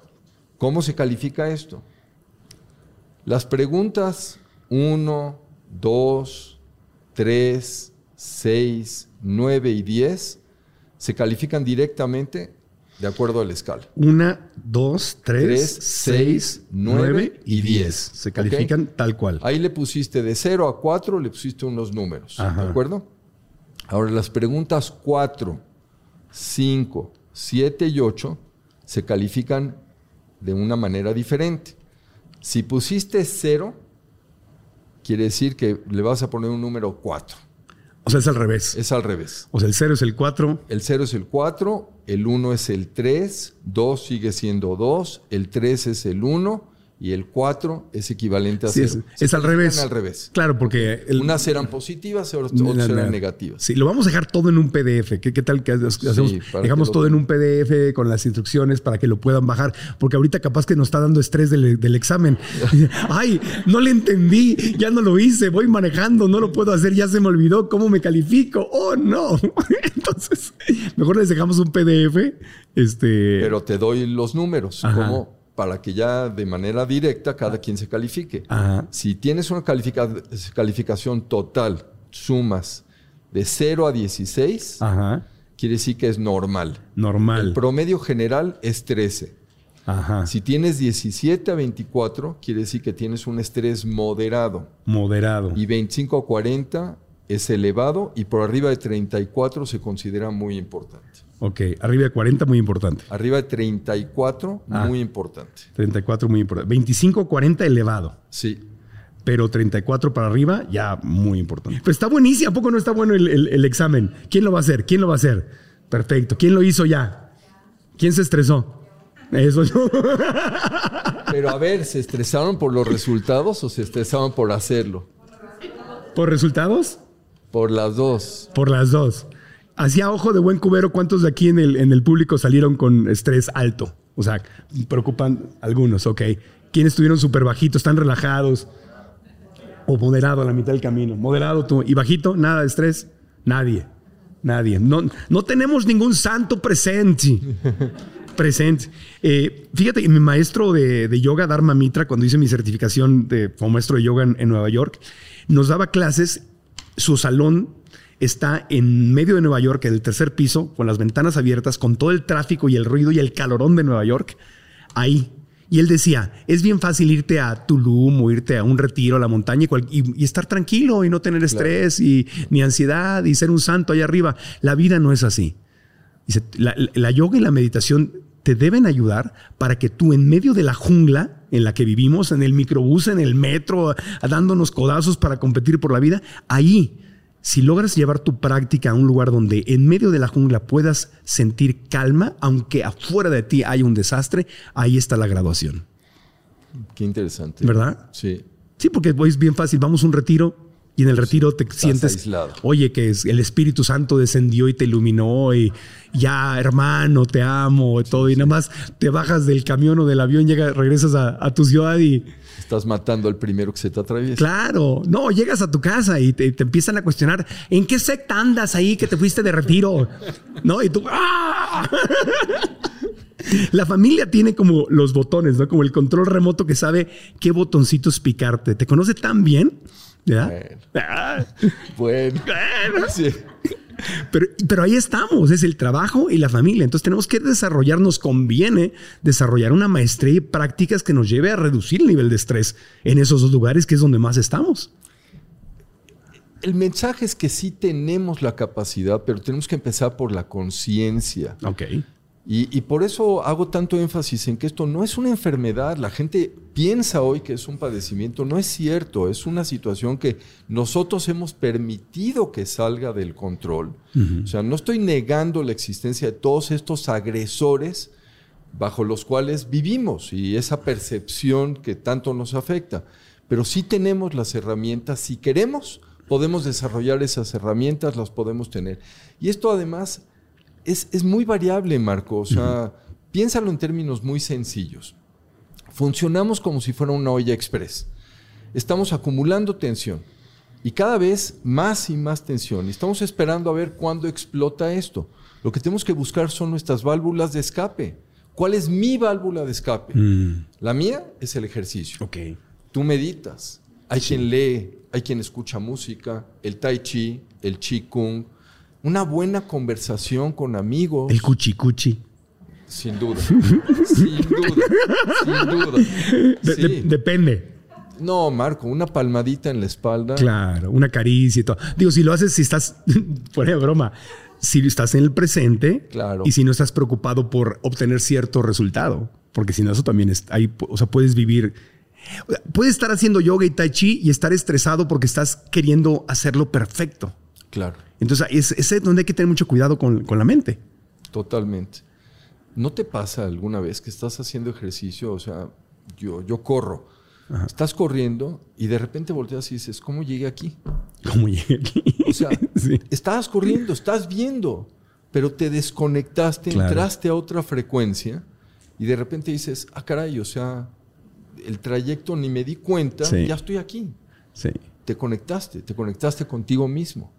¿cómo se califica esto? Las preguntas 1, 2, 3, 6, 9 y 10 se califican directamente de acuerdo a la escala. Una, dos, tres, Tres, seis, nueve y diez. Se califican tal cual. Ahí le pusiste de 0 a 4, le pusiste unos números. Ajá. ¿De acuerdo? Ahora, las preguntas 4, 5, 7 y 8 se califican de una manera diferente. Si pusiste 0, quiere decir que le vas a poner un número 4. O sea, es al revés. Es al revés. O sea, el cero es el cuatro. El 0 es el 4, el 1 es el 3, 2 sigue siendo 2, el 3 es el 1 y el 4 es equivalente a Sí, 0. es, es al revés. al revés. Claro, porque... el- Unas eran positivas, otras eran negativas. Sí, lo vamos a dejar todo en un PDF. ¿Qué, qué tal que hacemos? para Dejamos que todo en un PDF con las instrucciones para que lo puedan bajar. Porque ahorita capaz que nos está dando estrés del, del examen. [LAUGHS] Ay, no le entendí, ya no lo hice, voy manejando, no lo puedo hacer, ya se me olvidó cómo me califico. Oh, no. [LAUGHS] Entonces, mejor les dejamos un PDF. Este, Pero te doy los números, Ajá. como para que ya de manera directa cada quien se califique. Ajá. Si tienes una califica- calificación total, sumas de 0 a 16, Ajá. quiere decir que es normal. Normal. El promedio general es 13. Ajá. Si tienes 17 a 24, quiere decir que tienes un estrés moderado. Moderado. Y 25 a 40 es elevado y por arriba de 34 se considera muy importante. Ok, arriba de 40, muy importante. Arriba de 34, Ah. muy importante. 34, muy importante. 25, 40, elevado. Sí. Pero 34 para arriba, ya muy importante. Pues está buenísimo. ¿A poco no está bueno el, el- el examen? ¿Quién lo va a hacer? ¿Quién lo va a hacer? Perfecto. ¿Quién lo hizo ya? ¿Quién se estresó? Eso yo. [LAUGHS] Pero a ver, ¿se estresaron por los resultados o se estresaron por hacerlo? ¿Por resultados? Por las dos. Por las dos. Hacia ojo de buen cubero, ¿cuántos de aquí en el, en el público salieron con estrés alto? O sea, preocupan algunos, ok. ¿Quiénes estuvieron súper bajitos, están relajados? ¿O moderado a la mitad del camino? ¿Moderado tú? ¿Y bajito? ¿Nada de estrés? Nadie. Nadie. No, no tenemos ningún santo presente. [LAUGHS] presente. Eh, fíjate, mi maestro de, de yoga, Dharma Mitra, cuando hice mi certificación de, como maestro de yoga en Nueva York, nos daba clases. Su salón está en medio de Nueva York, en el tercer piso, con las ventanas abiertas, con todo el tráfico y el ruido y el calorón de Nueva York. Ahí. Y él decía, es bien fácil irte a Tulum o irte a un retiro a la montaña y, cual- y- y estar tranquilo y no tener estrés y ni ansiedad y ser un santo allá arriba. La vida no es así. Dice, la, la yoga y la meditación te deben ayudar para que tú en medio de la jungla en la que vivimos, en el microbús, en el metro, dándonos codazos para competir por la vida, ahí, si logras llevar tu práctica a un lugar donde en medio de la jungla puedas sentir calma, aunque afuera de ti haya un desastre, ahí está la graduación. Qué interesante. ¿Verdad? Sí. Sí, porque es bien fácil. Vamos a un retiro y en el retiro te sientes, aislado. oye, que es- el Espíritu Santo descendió y te iluminó y ya, hermano, te amo y todo. Y nada más te bajas del camión o del avión, llegas, regresas a, a tu ciudad y, Estás matando al primero que se te atraviesa. claro, no, llegas a tu casa y te, te empiezan a cuestionar, ¿en qué secta andas ahí que te fuiste de retiro? ¿No? Y tú, ¡ah! [LAUGHS] La familia tiene como los botones, ¿no? Como el control remoto que sabe qué botoncitos picarte. Te conoce tan bien, ¿verdad? Bueno. Ah, Bueno. Sí. Pero, pero ahí estamos, es el trabajo y la familia. Entonces tenemos que desarrollar, nos conviene desarrollar una maestría y prácticas que nos lleve a reducir el nivel de estrés en esos dos lugares que es donde más estamos. El mensaje es que sí tenemos la capacidad, pero tenemos que empezar por la conciencia. Ok. Y, y por eso hago tanto énfasis en que esto no es una enfermedad. La gente piensa hoy que es un padecimiento. No es cierto. Es una situación que nosotros hemos permitido que salga del control. O sea, no estoy negando la existencia de todos estos agresores bajo los cuales vivimos y esa percepción que tanto nos afecta. Pero sí tenemos las herramientas. Si queremos, podemos desarrollar esas herramientas, las podemos tener. Y esto además es, es muy variable, Marco. O sea, piénsalo en términos muy sencillos. Funcionamos como si fuera una olla express. Estamos acumulando tensión y cada vez más y más tensión. Y estamos esperando a ver cuándo explota esto. Lo que tenemos que buscar son nuestras válvulas de escape. ¿Cuál es mi válvula de escape? La mía es el ejercicio. Ok. Tú meditas. Hay quien lee, hay quien escucha música, el tai chi, el chi kung, una buena conversación con amigos. El cuchi cuchi. Sin duda. [LAUGHS] sin duda. Sin duda. De- Sí. de- depende. No, Marco, una palmadita en la espalda. Claro, una caricia y todo. Digo, si lo haces, si estás, [LAUGHS] fuera de broma, si estás en el presente Claro. y si no estás preocupado por obtener cierto resultado, porque si no, eso también es ahí, o sea, puedes vivir. Puedes estar haciendo yoga y tai chi y estar estresado porque estás queriendo hacerlo perfecto. Claro, Entonces, es, es donde hay que tener mucho cuidado con, con la mente. totalmente. ¿No te pasa alguna vez que estás haciendo ejercicio? O sea, yo, yo corro. Estás corriendo y de repente volteas y dices, ¿cómo llegué aquí? Como llegué aquí. O sea, [LAUGHS] Sí. estabas corriendo, estás viendo, pero te desconectaste, Claro. entraste a otra frecuencia y de repente dices, ah, caray, o sea, el trayecto ni me di cuenta, Sí. ya estoy aquí. Sí. Te conectaste, te conectaste contigo mismo.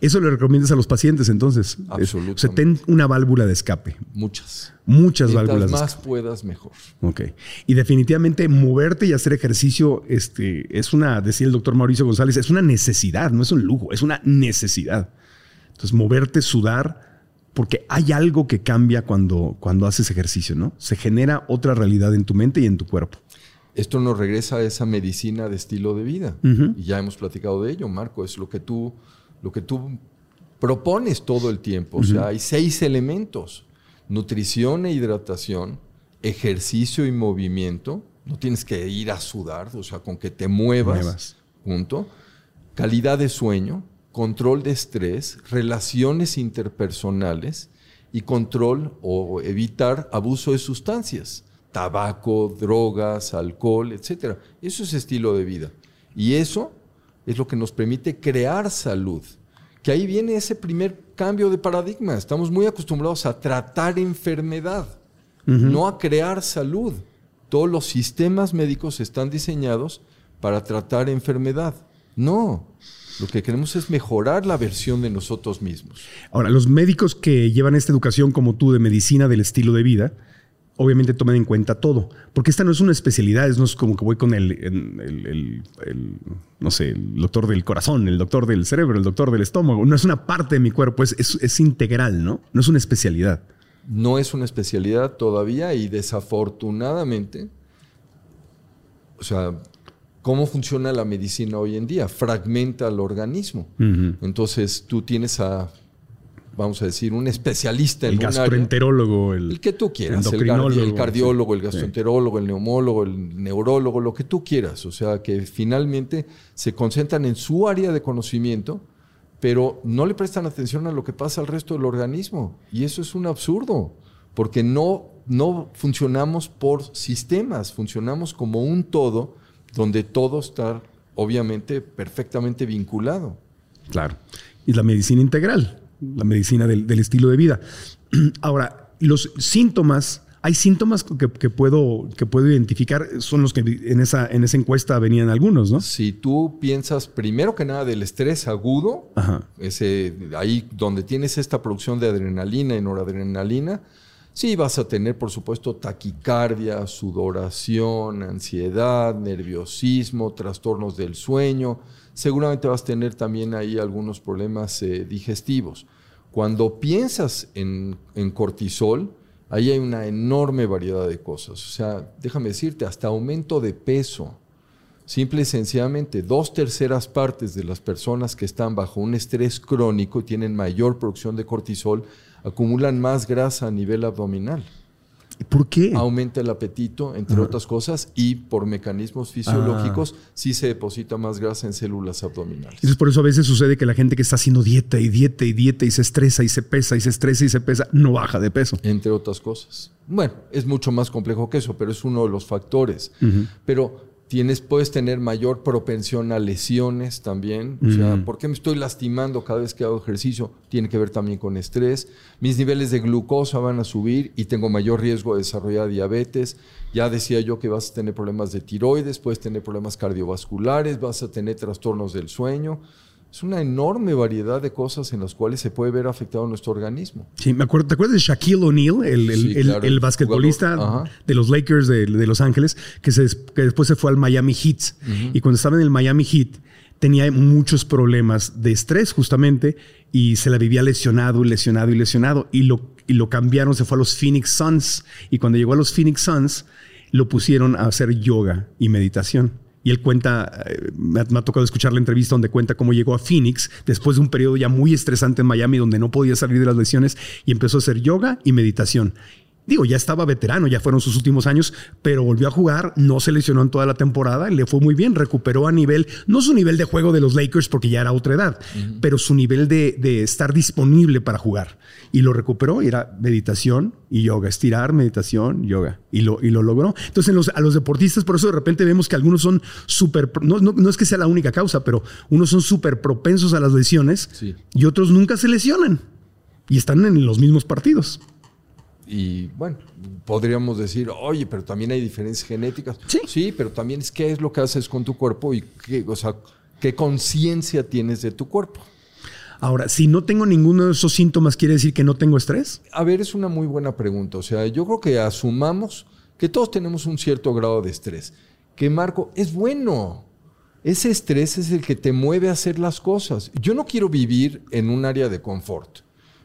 Eso le recomiendas a los pacientes entonces. Es- Absolutamente. O sea, ten una válvula de escape. Muchas. Muchas Mientras válvulas de más escape. puedas, mejor. Ok. Y definitivamente moverte y hacer ejercicio este, es una, decía el doctor Mauricio González, es una necesidad, no es un lujo, es una necesidad. Entonces, moverte, sudar, porque hay algo que cambia cuando, cuando haces ejercicio, ¿no? Se genera otra realidad en tu mente y en tu cuerpo. Esto nos regresa a esa medicina de estilo de vida. Y ya hemos platicado de ello, Marco. Es lo que tú, lo que tú propones todo el tiempo. O sea, hay seis elementos. Nutrición e hidratación, ejercicio y movimiento. No tienes que ir a sudar, o sea, con que te muevas. Muevas. Punto. Calidad de sueño, control de estrés, relaciones interpersonales y control o evitar abuso de sustancias, tabaco, drogas, alcohol, etc. Eso es estilo de vida. Y eso es lo que nos permite crear salud. Que ahí viene ese primer cambio de paradigma. Estamos muy acostumbrados a tratar enfermedad, no a crear salud. Todos los sistemas médicos están diseñados para tratar enfermedad. No, lo que queremos es mejorar la versión de nosotros mismos. Ahora, los médicos que llevan esta educación como tú de medicina del estilo de vida, obviamente toman en cuenta todo, porque esta no es una especialidad, es- no es como que voy con el, el- el- no sé, el doctor del corazón, el doctor del cerebro, el doctor del estómago, no es una parte de mi cuerpo, es, es- es integral, ¿no? No es una especialidad. No es una especialidad todavía y desafortunadamente o sea, ¿cómo funciona la medicina hoy en día? Fragmenta el organismo. Entonces tú tienes a, vamos a decir, un especialista en El un área. gastroenterólogo, el, El que tú quieras, el, cardiólogo, el gastroenterólogo, el neumólogo, el neurólogo, lo que tú quieras. O sea, que finalmente se concentran en su área de conocimiento, pero no le prestan atención a lo que pasa al resto del organismo. Y eso es un absurdo, porque no, no funcionamos por sistemas, funcionamos como un todo, donde todo está obviamente perfectamente vinculado. Claro. Y la medicina integral, la medicina del, del estilo de vida. [CLEARS THROAT] Ahora, los síntomas, hay síntomas que, que puedo, que puedo identificar, son los que en esa, en esa encuesta venían algunos, ¿no? Si tú piensas primero que nada del estrés agudo, Ajá. ese, ahí donde tienes esta producción de adrenalina y noradrenalina, sí vas a tener, por supuesto, taquicardia, sudoración, ansiedad, nerviosismo, trastornos del sueño. Seguramente vas a tener también ahí algunos problemas eh, digestivos. Cuando piensas en, en cortisol, ahí hay una enorme variedad de cosas. O sea, déjame decirte, hasta aumento de peso. Simple y sencillamente, dos terceras partes de las personas que están bajo un estrés crónico y tienen mayor producción de cortisol acumulan más grasa a nivel abdominal. ¿Por qué? Aumenta el apetito, entre otras cosas, y por mecanismos fisiológicos sí se deposita más grasa en células abdominales. Entonces, por eso a veces sucede que la gente que está haciendo dieta y dieta y dieta y se estresa y se pesa y se estresa y se pesa, no baja de peso. entre otras cosas. Bueno, es mucho más complejo que eso, pero es uno de los factores. Pero tienes, puedes tener mayor propensión a lesiones también. O sea, ¿por qué me estoy lastimando cada vez que hago ejercicio? Tiene que ver también con estrés. Mis niveles de glucosa van a subir y tengo mayor riesgo de desarrollar diabetes. Ya decía yo que vas a tener problemas de tiroides, puedes tener problemas cardiovasculares, vas a tener trastornos del sueño. Es una enorme variedad de cosas en las cuales se puede ver afectado nuestro organismo. Sí, me acuerdo, ¿te acuerdas de Shaquille O'Neal, el, el- Sí, el- claro, el el basquetbolista de los Lakers de, de Los Ángeles, que, se, que después se fue al Miami Heat? Y cuando estaba en el Miami Heat, tenía muchos problemas de estrés justamente y se la vivía lesionado lesionado y lesionado. Y lo, y lo cambiaron, se fue a los Phoenix Suns. Y cuando llegó a los Phoenix Suns, lo pusieron a hacer yoga y meditación. Y él cuenta, eh, me ha, me ha tocado escuchar la entrevista donde cuenta cómo llegó a Phoenix después de un periodo ya muy estresante en Miami donde no podía salir de las lesiones y empezó a hacer yoga y meditación. Digo, ya estaba veterano, ya fueron sus últimos años, pero volvió a jugar, no se lesionó en toda la temporada, le fue muy bien, recuperó a nivel, no su nivel de juego de los Lakers porque ya era otra edad, pero su nivel de, de estar disponible para jugar. Y lo recuperó y era meditación y yoga, estirar, meditación, yoga. Y lo, y lo logró. Entonces, los- a los deportistas, por eso de repente vemos que algunos son súper, no, no, no es que sea la única causa, pero unos son súper propensos a las lesiones Sí. y otros nunca se lesionan. Y están en los mismos partidos. Y bueno, podríamos decir, oye, pero también hay diferencias genéticas. Sí. pero también es qué es lo que haces con tu cuerpo y qué, o sea, qué conciencia tienes de tu cuerpo. Ahora, si no tengo ninguno de esos síntomas, ¿quiere decir que no tengo estrés? A ver, es una muy buena pregunta. O sea, yo creo que asumamos que todos tenemos un cierto grado de estrés. Que Marco, es bueno. Ese estrés es el que te mueve a hacer las cosas. Yo no quiero vivir en un área de confort.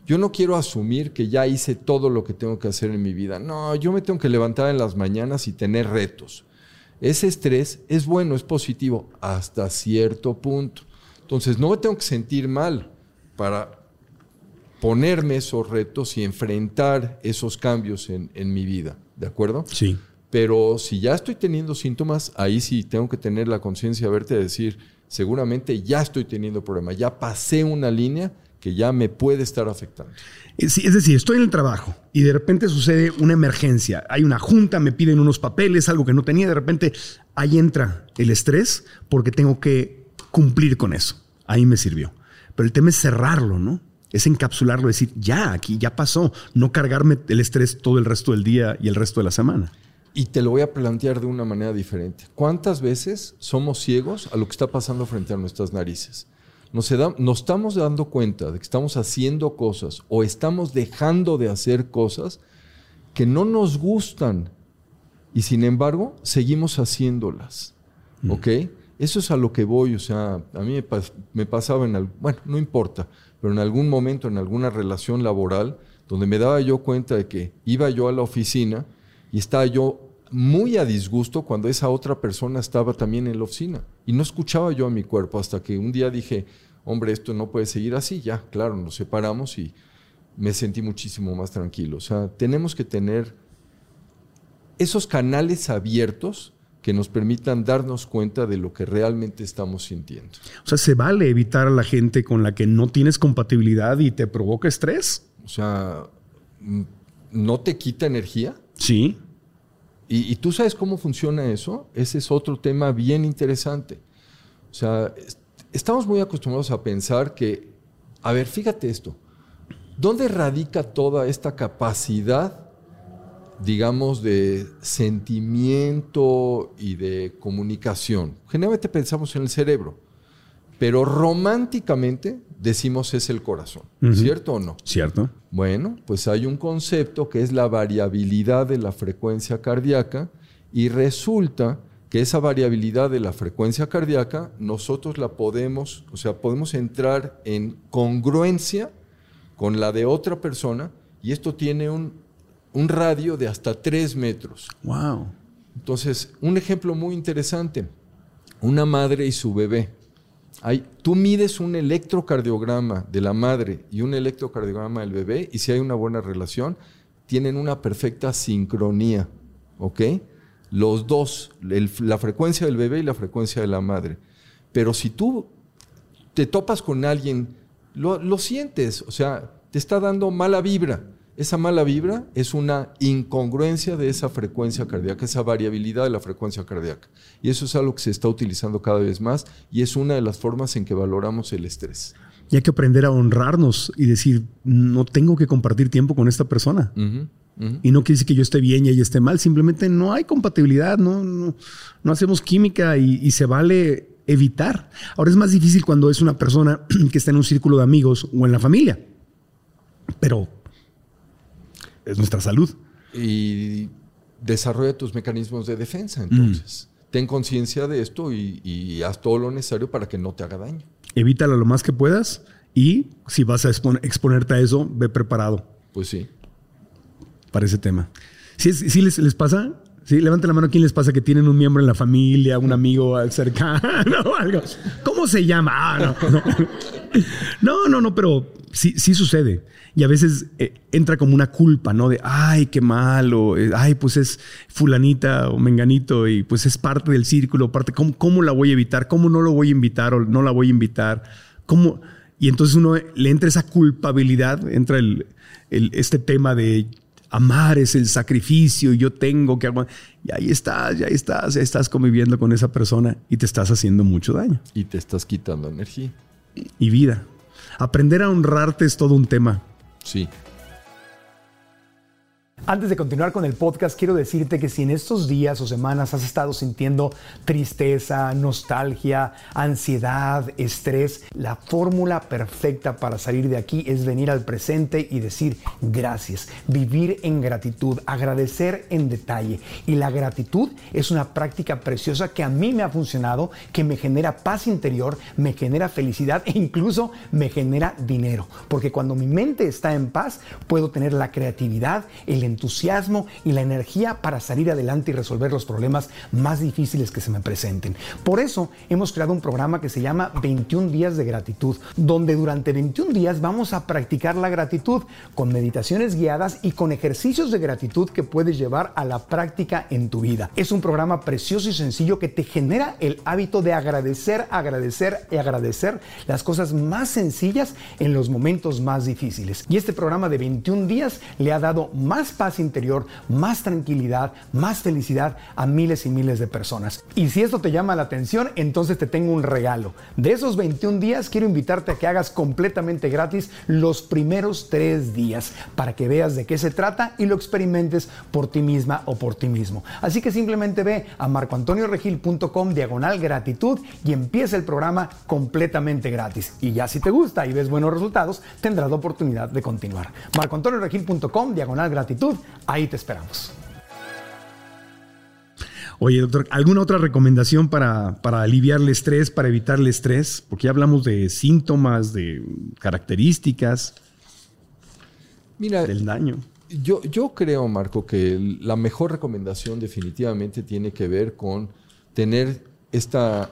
Yo no quiero asumir que ya hice todo lo que tengo que hacer en mi vida. No, yo me tengo que levantar en las mañanas y tener retos. Ese estrés es bueno, es positivo, hasta cierto punto. Entonces, no me tengo que sentir mal para ponerme esos retos y enfrentar esos cambios en, en mi vida, ¿de acuerdo? Sí. Pero si ya estoy teniendo síntomas, ahí sí tengo que tener la conciencia, verte a decir, seguramente ya estoy teniendo problemas, ya pasé una línea que ya me puede estar afectando. Es, es decir, estoy en el trabajo y de repente sucede una emergencia. Hay una junta, me piden unos papeles, algo que no tenía. De repente ahí entra el estrés porque tengo que cumplir con eso. Ahí me sirvió. Pero el tema es cerrarlo, ¿no? Es encapsularlo, decir, ya, aquí ya pasó. No cargarme el estrés todo el resto del día y el resto de la semana. Y te lo voy a plantear de una manera diferente. ¿Cuántas veces somos ciegos a lo que está pasando frente a nuestras narices? Nos, se da- nos estamos dando cuenta de que estamos haciendo cosas o estamos dejando de hacer cosas que no nos gustan y sin embargo seguimos haciéndolas. ¿Ok? Eso es a lo que voy. O sea, a mí me, pas- me pasaba en, bueno, no importa, pero en algún momento, en alguna relación laboral, donde me daba yo cuenta de que iba yo a la oficina y estaba yo muy a disgusto cuando esa otra persona estaba también en la oficina. Y no escuchaba yo a mi cuerpo hasta que un día dije, hombre, esto no puede seguir así. Ya, claro, nos separamos y me sentí muchísimo más tranquilo. O sea, tenemos que tener esos canales abiertos que nos permitan darnos cuenta de lo que realmente estamos sintiendo. O sea, ¿se vale evitar a la gente con la que no tienes compatibilidad y te provoca estrés? O sea, ¿no te quita energía? Sí. ¿Y, tú sabes cómo funciona eso? Ese es otro tema bien interesante. O sea, estamos muy acostumbrados a pensar que, a ver, fíjate esto, ¿dónde radica toda esta capacidad, digamos, de sentimiento y de comunicación? Generalmente pensamos en el cerebro, pero románticamente decimos es el corazón, ¿cierto o no? Cierto. Bueno, pues hay un concepto que es la variabilidad de la frecuencia cardíaca y resulta que esa variabilidad de la frecuencia cardíaca nosotros la podemos, o sea, podemos entrar en congruencia con la de otra persona y esto tiene un, un radio de hasta 3 metros. Wow. Entonces, un ejemplo muy interesante, una madre y su bebé tú mides un electrocardiograma de la madre y un electrocardiograma del bebé y si hay una buena relación, tienen una perfecta sincronía, ¿ok? Los dos, la frecuencia del bebé y la frecuencia de la madre. Pero si tú te topas con alguien, lo, lo sientes, o sea, te está dando mala vibra esa mala vibra es una incongruencia de esa frecuencia cardíaca, esa variabilidad de la frecuencia cardíaca. Y eso es algo que se está utilizando cada vez más y es una de las formas en que valoramos el estrés. Y hay que aprender a honrarnos y decir, no tengo que compartir tiempo con esta persona. Y no quiere decir que yo esté bien y ella esté mal, simplemente no hay compatibilidad, no, no, hacemos química y, y se vale evitar. Ahora es más difícil cuando es una persona [CLEARS THROAT] que está en un círculo de amigos o en la familia. Pero es nuestra salud. Y desarrolla tus mecanismos de defensa, entonces. Mm. Ten conciencia de esto y, haz todo lo necesario para que no te haga daño. Evítalo lo más que puedas y si vas a exponerte a eso, ve preparado. Pues sí. Para ese tema. ¿Sí, les, pasa? Sí, levanten la mano. ¿Quién les pasa que tienen un miembro en la familia, un amigo cercano [LAUGHS] o algo? ¿Cómo se llama? Ah, no, no, [LAUGHS] no, no, pero sí, sí sucede. Y a veces eh, entra como una culpa, ¿no? De, ay, qué malo, eh, ay, pues es fulanita o menganito y pues es parte del círculo, parte, ¿cómo, ¿cómo, la voy a evitar? ¿Cómo no lo voy a invitar o no la voy a invitar? ¿Cómo? Y entonces uno le entra esa culpabilidad, entra el, este tema de amar es el sacrificio y yo tengo que Y ahí estás, ya estás, ya estás conviviendo con esa persona y te estás haciendo mucho daño. Y te estás quitando energía. Y vida. Aprender a honrarte es todo un tema. Sí. Antes de continuar con el podcast, quiero decirte que si en estos días o semanas has estado sintiendo tristeza, nostalgia, ansiedad, estrés, la fórmula perfecta para salir de aquí es venir al presente y decir gracias, vivir en gratitud, agradecer en detalle. Y la gratitud es una práctica preciosa que a mí me ha funcionado, que me genera paz interior, me genera felicidad e incluso me genera dinero. Porque cuando mi mente está en paz, puedo tener la creatividad, el entusiasmo y la energía para salir adelante y resolver los problemas más difíciles que se me presenten. Por eso hemos creado un programa que se llama 21 días de gratitud, donde durante 21 días vamos a practicar la gratitud con meditaciones guiadas y con ejercicios de gratitud que puedes llevar a la práctica en tu vida. Es un programa precioso y sencillo que te genera el hábito de agradecer, agradecer y agradecer las cosas más sencillas en los momentos más difíciles. Y este programa de 21 días le ha dado más paz interior, más tranquilidad, más felicidad a miles y miles de personas. Y si esto te llama la atención, entonces te tengo un regalo. De esos 21 días, quiero invitarte a que hagas completamente gratis los primeros tres días para que veas de qué se trata y lo experimentes por ti misma o por ti mismo. Así que simplemente ve a marcoantonioregil.com diagonal gratitud y empieza el programa completamente gratis. Y ya si te gusta y ves buenos resultados, tendrás la oportunidad de continuar. marcoantonioregil.com diagonal gratitud Ahí te esperamos. Oye, doctor, ¿alguna otra recomendación para, aliviar el estrés, para evitar el estrés? Porque ya hablamos de síntomas, de características Mira, del daño. Yo, yo creo, Marco, que la mejor recomendación definitivamente tiene que ver con tener esta,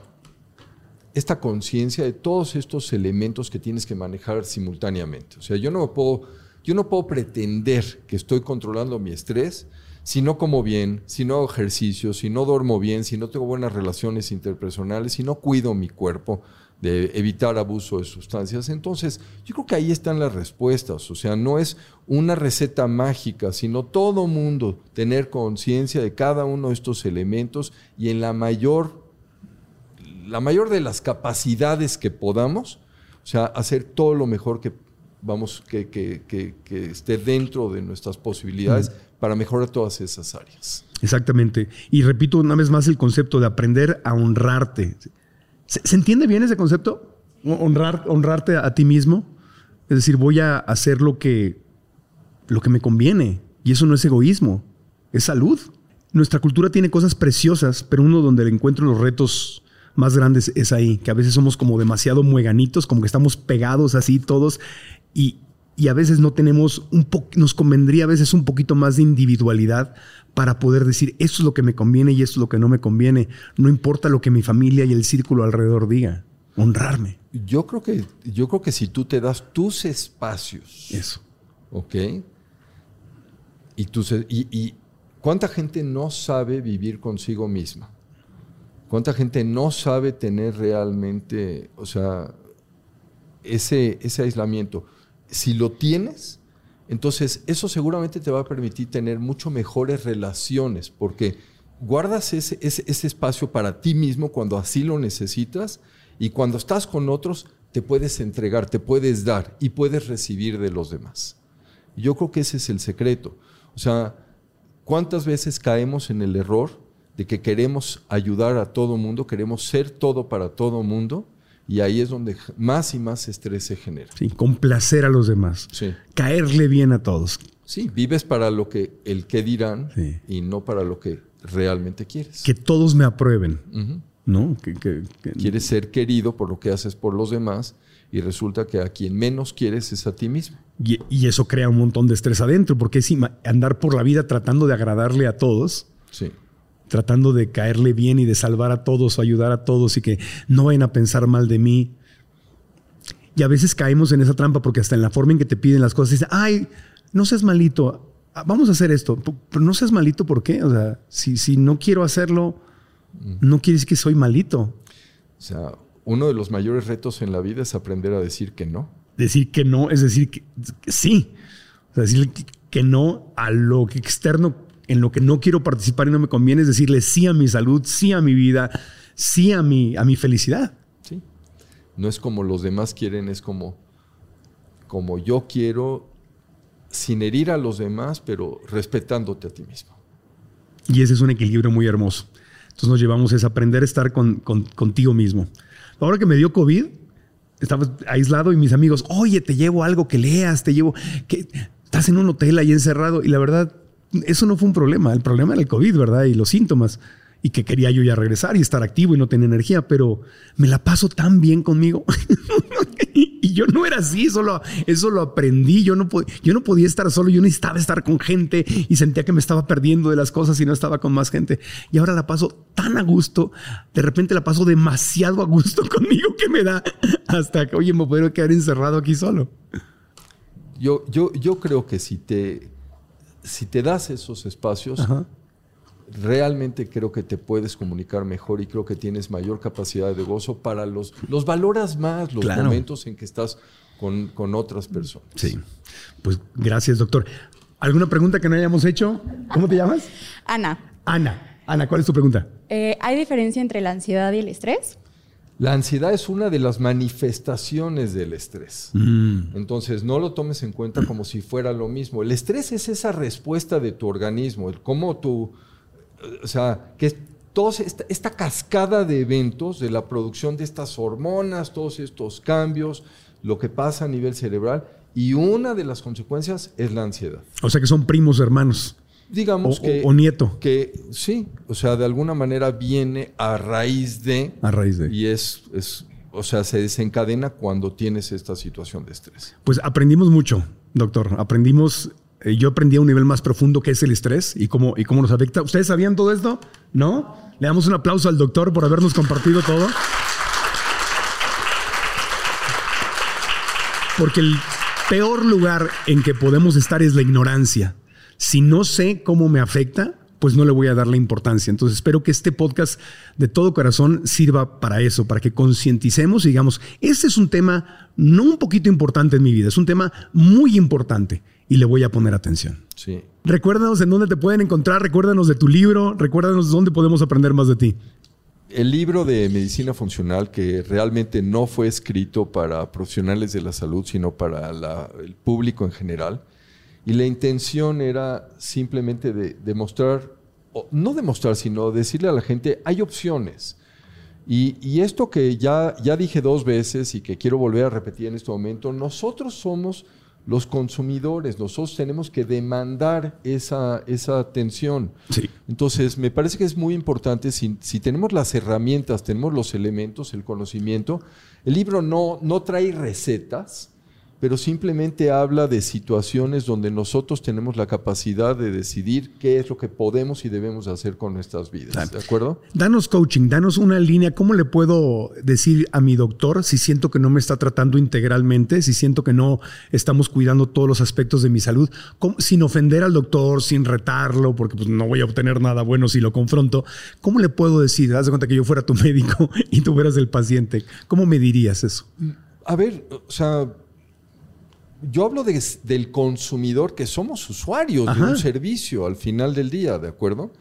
esta conciencia de todos estos elementos que tienes que manejar simultáneamente. O sea, yo no puedo, yo no puedo pretender que estoy controlando mi estrés si no como bien, si no hago ejercicio, si no duermo bien, si no tengo buenas relaciones interpersonales, si no cuido mi cuerpo de evitar abuso de sustancias. Entonces, yo creo que ahí están las respuestas. O sea, no es una receta mágica, sino todo mundo tener conciencia de cada uno de estos elementos y en la mayor, la mayor de las capacidades que podamos, o sea, hacer todo lo mejor que vamos, que, que, esté dentro de nuestras posibilidades para mejorar todas esas áreas. Exactamente. Y repito una vez más el concepto de aprender a honrarte. ¿Se, entiende bien ese concepto? Honrar, honrarte a, ti mismo. Es decir, voy a hacer lo que, lo que me conviene. Y eso no es egoísmo, es salud. Nuestra cultura tiene cosas preciosas, pero uno donde le encuentro los retos más grandes es ahí, que a veces somos como demasiado mueganitos, como que estamos pegados así todos y, y a veces no tenemos un poco, nos convendría a veces un poquito más de individualidad para poder decir esto es lo que me conviene y esto es lo que no me conviene. No importa lo que mi familia y el círculo alrededor diga. Honrarme. Yo creo que, yo creo que si tú te das tus espacios. Eso. ¿Ok? Y, y, y cuánta gente no sabe vivir consigo misma. ¿Cuánta gente no sabe tener realmente, o sea, ese, ese aislamiento? Si lo tienes, entonces eso seguramente te va a permitir tener mucho mejores relaciones, porque guardas ese, ese, espacio para ti mismo cuando así lo necesitas y cuando estás con otros te puedes entregar, te puedes dar y puedes recibir de los demás. Yo creo que ese es el secreto. O sea, ¿cuántas veces caemos en el error de que queremos ayudar a todo mundo, queremos ser todo para todo mundo y ahí es donde más y más estrés se genera. Sí, complacer a los demás. Sí. Caerle bien a todos. Sí, vives para lo que el que dirán y no para lo que realmente quieres. Que todos me aprueben. ¿No? Quieres ser querido por lo que haces por los demás y resulta que a quien menos quieres es a ti mismo. Y, y eso crea un montón de estrés adentro, porque es andar por la vida tratando de agradarle a todos. Sí tratando de caerle bien y de salvar a todos o ayudar a todos y que no vayan a pensar mal de mí. Y a veces caemos en esa trampa porque hasta en la forma en que te piden las cosas dicen, ay, no seas malito, ah, vamos a hacer esto, pero no seas malito, ¿por qué? O sea, si, si no quiero hacerlo, no quiere decir que soy malito. O sea, uno de los mayores retos en la vida es aprender a decir que no. Decir que no es decir que, sí. O sea, decir que no a lo externo en lo que no quiero participar y no me conviene es decirle sí a mi salud, sí a mi vida, sí a mi, a mi felicidad. Sí. No es como los demás quieren, es como, como yo quiero, sin herir a los demás, pero respetándote a ti mismo. Y ese es un equilibrio muy hermoso. Entonces nos llevamos a aprender a estar con, contigo mismo. Ahora que me dio COVID, estaba aislado y mis amigos, oye, te llevo algo que leas, te llevo, que estás en un hotel ahí encerrado y la verdad eso no fue un problema. El problema era el COVID, ¿verdad? Y los síntomas. Y que quería yo ya regresar y estar activo y no tener energía, pero me la paso tan bien conmigo. [LAUGHS] y yo no era así, solo, eso lo aprendí. Yo no, yo no podía estar solo, yo necesitaba estar con gente y sentía que me estaba perdiendo de las cosas y no estaba con más gente. Y ahora la paso tan a gusto, de repente la paso demasiado a gusto [LAUGHS] conmigo que me da hasta que, oye, me puedo quedar encerrado aquí solo. Yo, yo, yo creo que si te si te das esos espacios, realmente creo que te puedes comunicar mejor y creo que tienes mayor capacidad de gozo para los, los valoras más, los momentos en que estás con, otras personas. Sí, pues gracias doctor. ¿Alguna pregunta que no hayamos hecho? ¿Cómo te llamas? Ana. Ana. Ana, ¿cuál es tu pregunta? Eh, ¿Hay diferencia entre la ansiedad y el estrés? La ansiedad es una de las manifestaciones del estrés. Mm. Entonces, no lo tomes en cuenta como si fuera lo mismo. El estrés es esa respuesta de tu organismo, el cómo tú, o sea, que toda esta, cascada de eventos, de la producción de estas hormonas, todos estos cambios, lo que pasa a nivel cerebral, y una de las consecuencias es la ansiedad. O sea que son primos hermanos digamos que... O, nieto. Que sí, o sea, de alguna manera viene a raíz de... A raíz de. Y es, es, o sea, se desencadena cuando tienes esta situación de estrés. Pues aprendimos mucho, doctor. Aprendimos eh, yo aprendí a un nivel más profundo qué es el estrés y cómo, y cómo nos afecta. ¿Ustedes sabían todo esto? ¿No? Le damos un aplauso al doctor por habernos compartido todo. Porque el peor lugar en que podemos estar es la ignorancia. Si no sé cómo me afecta, pues no le voy a dar la importancia. Entonces espero que este podcast de todo corazón sirva para eso, para que concienticemos y digamos, este es un tema no un poquito importante en mi vida, es un tema muy importante y le voy a poner atención. Sí. Recuérdanos en dónde te pueden encontrar, recuérdanos de tu libro, recuérdanos dónde podemos aprender más de ti. El libro de medicina funcional, que realmente no fue escrito para profesionales de la salud, sino para la- el público en general, y la intención era simplemente de demostrar, o no demostrar, sino decirle a la gente, hay opciones. Y, y esto que ya, ya dije dos veces y que quiero volver a repetir en este momento, nosotros somos los consumidores, nosotros tenemos que demandar esa, esa atención. Sí. Entonces, me parece que es muy importante, si, si tenemos las herramientas, tenemos los elementos, el conocimiento, el libro no, no trae recetas, pero simplemente habla de situaciones donde nosotros tenemos la capacidad de decidir qué es lo que podemos y debemos hacer con nuestras vidas. ¿De acuerdo? Danos coaching, danos una línea. ¿Cómo le puedo decir a mi doctor si siento que no me está tratando integralmente, si siento que no estamos cuidando todos los aspectos de mi salud, ¿Cómo- sin ofender al doctor, sin retarlo, porque pues, no voy a obtener nada bueno si lo confronto? ¿Cómo le puedo decir? Haz de cuenta que yo fuera tu [LAUGHS] médico y tú fueras el paciente. ¿Cómo me dirías eso? A ver, o sea, yo hablo de- del consumidor que somos usuarios de un servicio al final del día, ¿de acuerdo?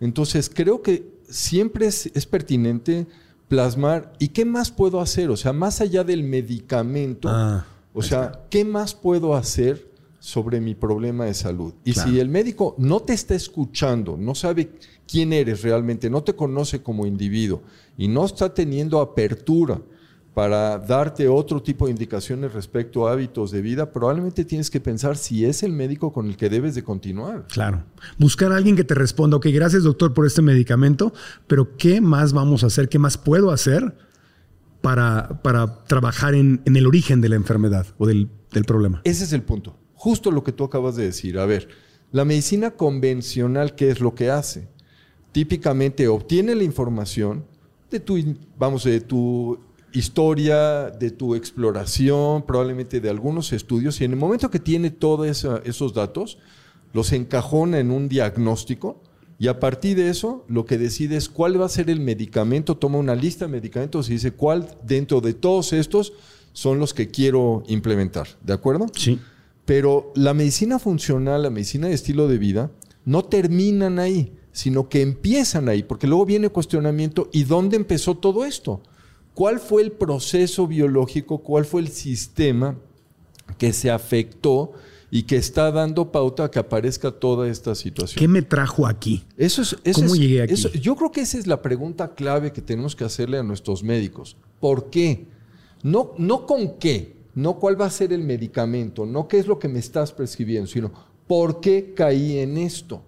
Entonces, creo que siempre es, es pertinente plasmar, ¿y qué más puedo hacer? O sea, más allá del medicamento, Ah, o sea, ¿qué más puedo hacer sobre mi problema de salud? Y Claro. si el médico no te está escuchando, no sabe quién eres realmente, no te conoce como individuo y no está teniendo apertura para darte otro tipo de indicaciones respecto a hábitos de vida, probablemente tienes que pensar si es el médico con el que debes de continuar. Claro. Buscar a alguien que te responda, ok, gracias doctor por este medicamento, pero ¿qué más vamos a hacer? ¿Qué más puedo hacer para, para trabajar en, en el origen de la enfermedad o del, del problema? Ese es el punto. Justo lo que tú acabas de decir. A ver, la medicina convencional, ¿qué es lo que hace? Típicamente obtiene la información de tu, vamos, de tu historia, de tu exploración, probablemente de algunos estudios, y en el momento que tiene todos esos datos, los encajona en un diagnóstico y a partir de eso lo que decide es cuál va a ser el medicamento, toma una lista de medicamentos y dice cuál dentro de todos estos son los que quiero implementar, ¿de acuerdo? Sí. Pero la medicina funcional, la medicina de estilo de vida, no terminan ahí, sino que empiezan ahí, porque luego viene el cuestionamiento, ¿y dónde empezó todo esto? ¿Cuál fue el proceso biológico, cuál fue el sistema que se afectó y que está dando pauta a que aparezca toda esta situación? ¿Qué me trajo aquí? Eso es, eso ¿Cómo es- llegué aquí? eso- yo creo que esa es la pregunta clave que tenemos que hacerle a nuestros médicos. ¿Por qué? No, no con qué, no cuál va a ser el medicamento, no qué es lo que me estás prescribiendo, sino por qué caí en esto.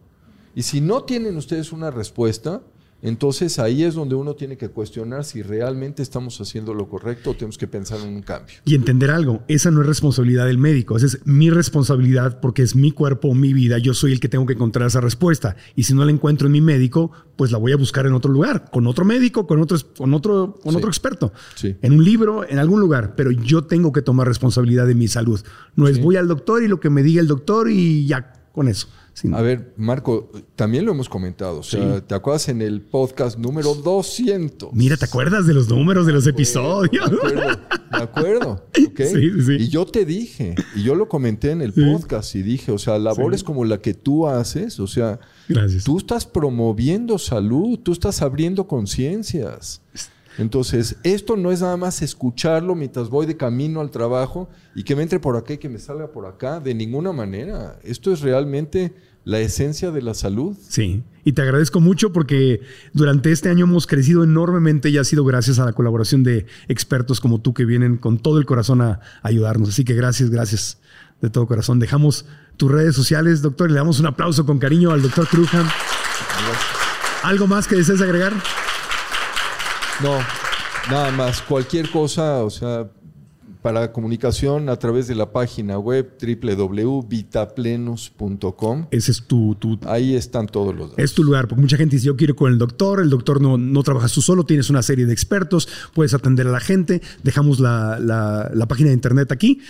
Y si no tienen ustedes una respuesta, entonces ahí es donde uno tiene que cuestionar si realmente estamos haciendo lo correcto o tenemos que pensar en un cambio. Y entender algo, esa no es responsabilidad del médico, esa es mi responsabilidad porque es mi cuerpo, mi vida, yo soy el que tengo que encontrar esa respuesta. Y si no la encuentro en mi médico, pues la voy a buscar en otro lugar, con otro médico, con otro, con otro, con Sí. otro experto, Sí. en un libro, en algún lugar, pero yo tengo que tomar responsabilidad de mi salud. No es Sí. voy al doctor y lo que me diga el doctor y ya con eso. Sí. A ver, Marco, también lo hemos comentado. O sea, ¿te acuerdas en el podcast número 200? Mira, ¿te acuerdas de los números de los episodios? Me acuerdo, me acuerdo. ¿ok? [LAUGHS] Sí, sí, sí. Y yo te dije, y yo lo comenté en el podcast y dije, o sea, labores como la que tú haces, o sea, Gracias. tú estás promoviendo salud, tú estás abriendo conciencias. Entonces, esto no es nada más escucharlo mientras voy de camino al trabajo y que me entre por acá y que me salga por acá, de ninguna manera. Esto es realmente la esencia de la salud. Sí, y te agradezco mucho porque durante este año hemos crecido enormemente y ha sido gracias a la colaboración de expertos como tú que vienen con todo el corazón a ayudarnos. Así que gracias, gracias de todo corazón. Dejamos tus redes sociales, doctor, y le damos un aplauso con cariño al doctor Crujan. ¿Algo más que desees agregar? No, nada más. Cualquier cosa, o sea, para comunicación a través de la página web www.vitaplenos.com. Ese es tu, tu, Ahí están todos los datos. Es tu lugar, porque mucha gente dice, yo quiero ir con el doctor, el doctor no, no trabajas tú solo, tienes una serie de expertos, puedes atender a la gente, dejamos la, la- la página de internet aquí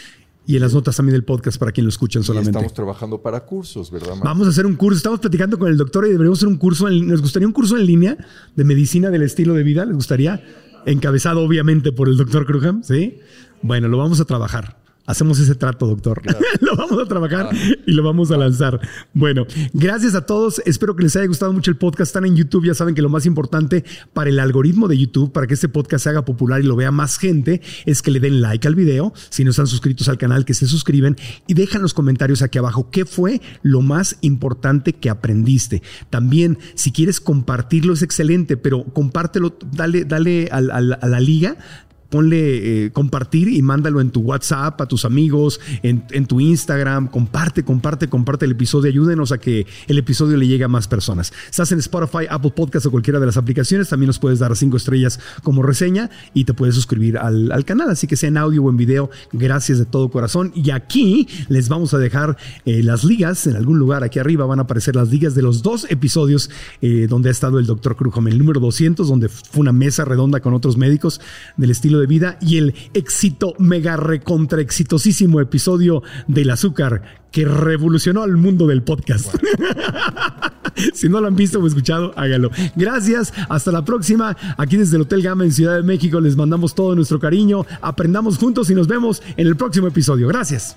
y en las notas también del podcast para quien lo escuchen Y solamente. estamos trabajando para cursos, ¿verdad? Vamos a hacer un curso, estamos platicando con el doctor y deberíamos hacer un curso, en- nos gustaría un curso en línea de medicina del estilo de vida, ¿les gustaría? Encabezado obviamente por el doctor Cruham, ¿sí? Bueno, lo vamos a trabajar. Hacemos ese trato, doctor. [LAUGHS] lo vamos a trabajar y lo vamos a lanzar. Bueno, gracias a todos. Espero que les haya gustado mucho el podcast. Están en YouTube. Ya saben que lo más importante para el algoritmo de YouTube, para que este podcast se haga popular y lo vea más gente, es que le den like al video. Si no están suscritos al canal, que se suscriben y dejan los comentarios aquí abajo. ¿Qué fue lo más importante que aprendiste? También, si quieres compartirlo, es excelente, pero compártelo, dale, dale al- al- a la liga ponle eh, compartir y mándalo en tu WhatsApp a tus amigos, en, en tu Instagram, comparte, comparte, comparte el episodio, ayúdenos a que el episodio le llegue a más personas. Estás en Spotify, Apple Podcast o cualquiera de las aplicaciones, también nos puedes dar cinco estrellas como reseña y te puedes suscribir al, al canal, así que sea en audio o en video, gracias de todo corazón. Y aquí les vamos a dejar eh, las ligas, en algún lugar aquí arriba van a aparecer las ligas de los dos episodios eh, donde ha estado el doctor Crujom, el número 200, donde fue una mesa redonda con otros médicos del estilo de vida y el éxito mega recontra exitosísimo episodio del azúcar que revolucionó al mundo del podcast. [LAUGHS] si no lo han visto o escuchado, hágalo. Gracias, hasta la próxima. Aquí desde el Hotel Gama en Ciudad de México les mandamos todo nuestro cariño. Aprendamos juntos y nos vemos en el próximo episodio. Gracias.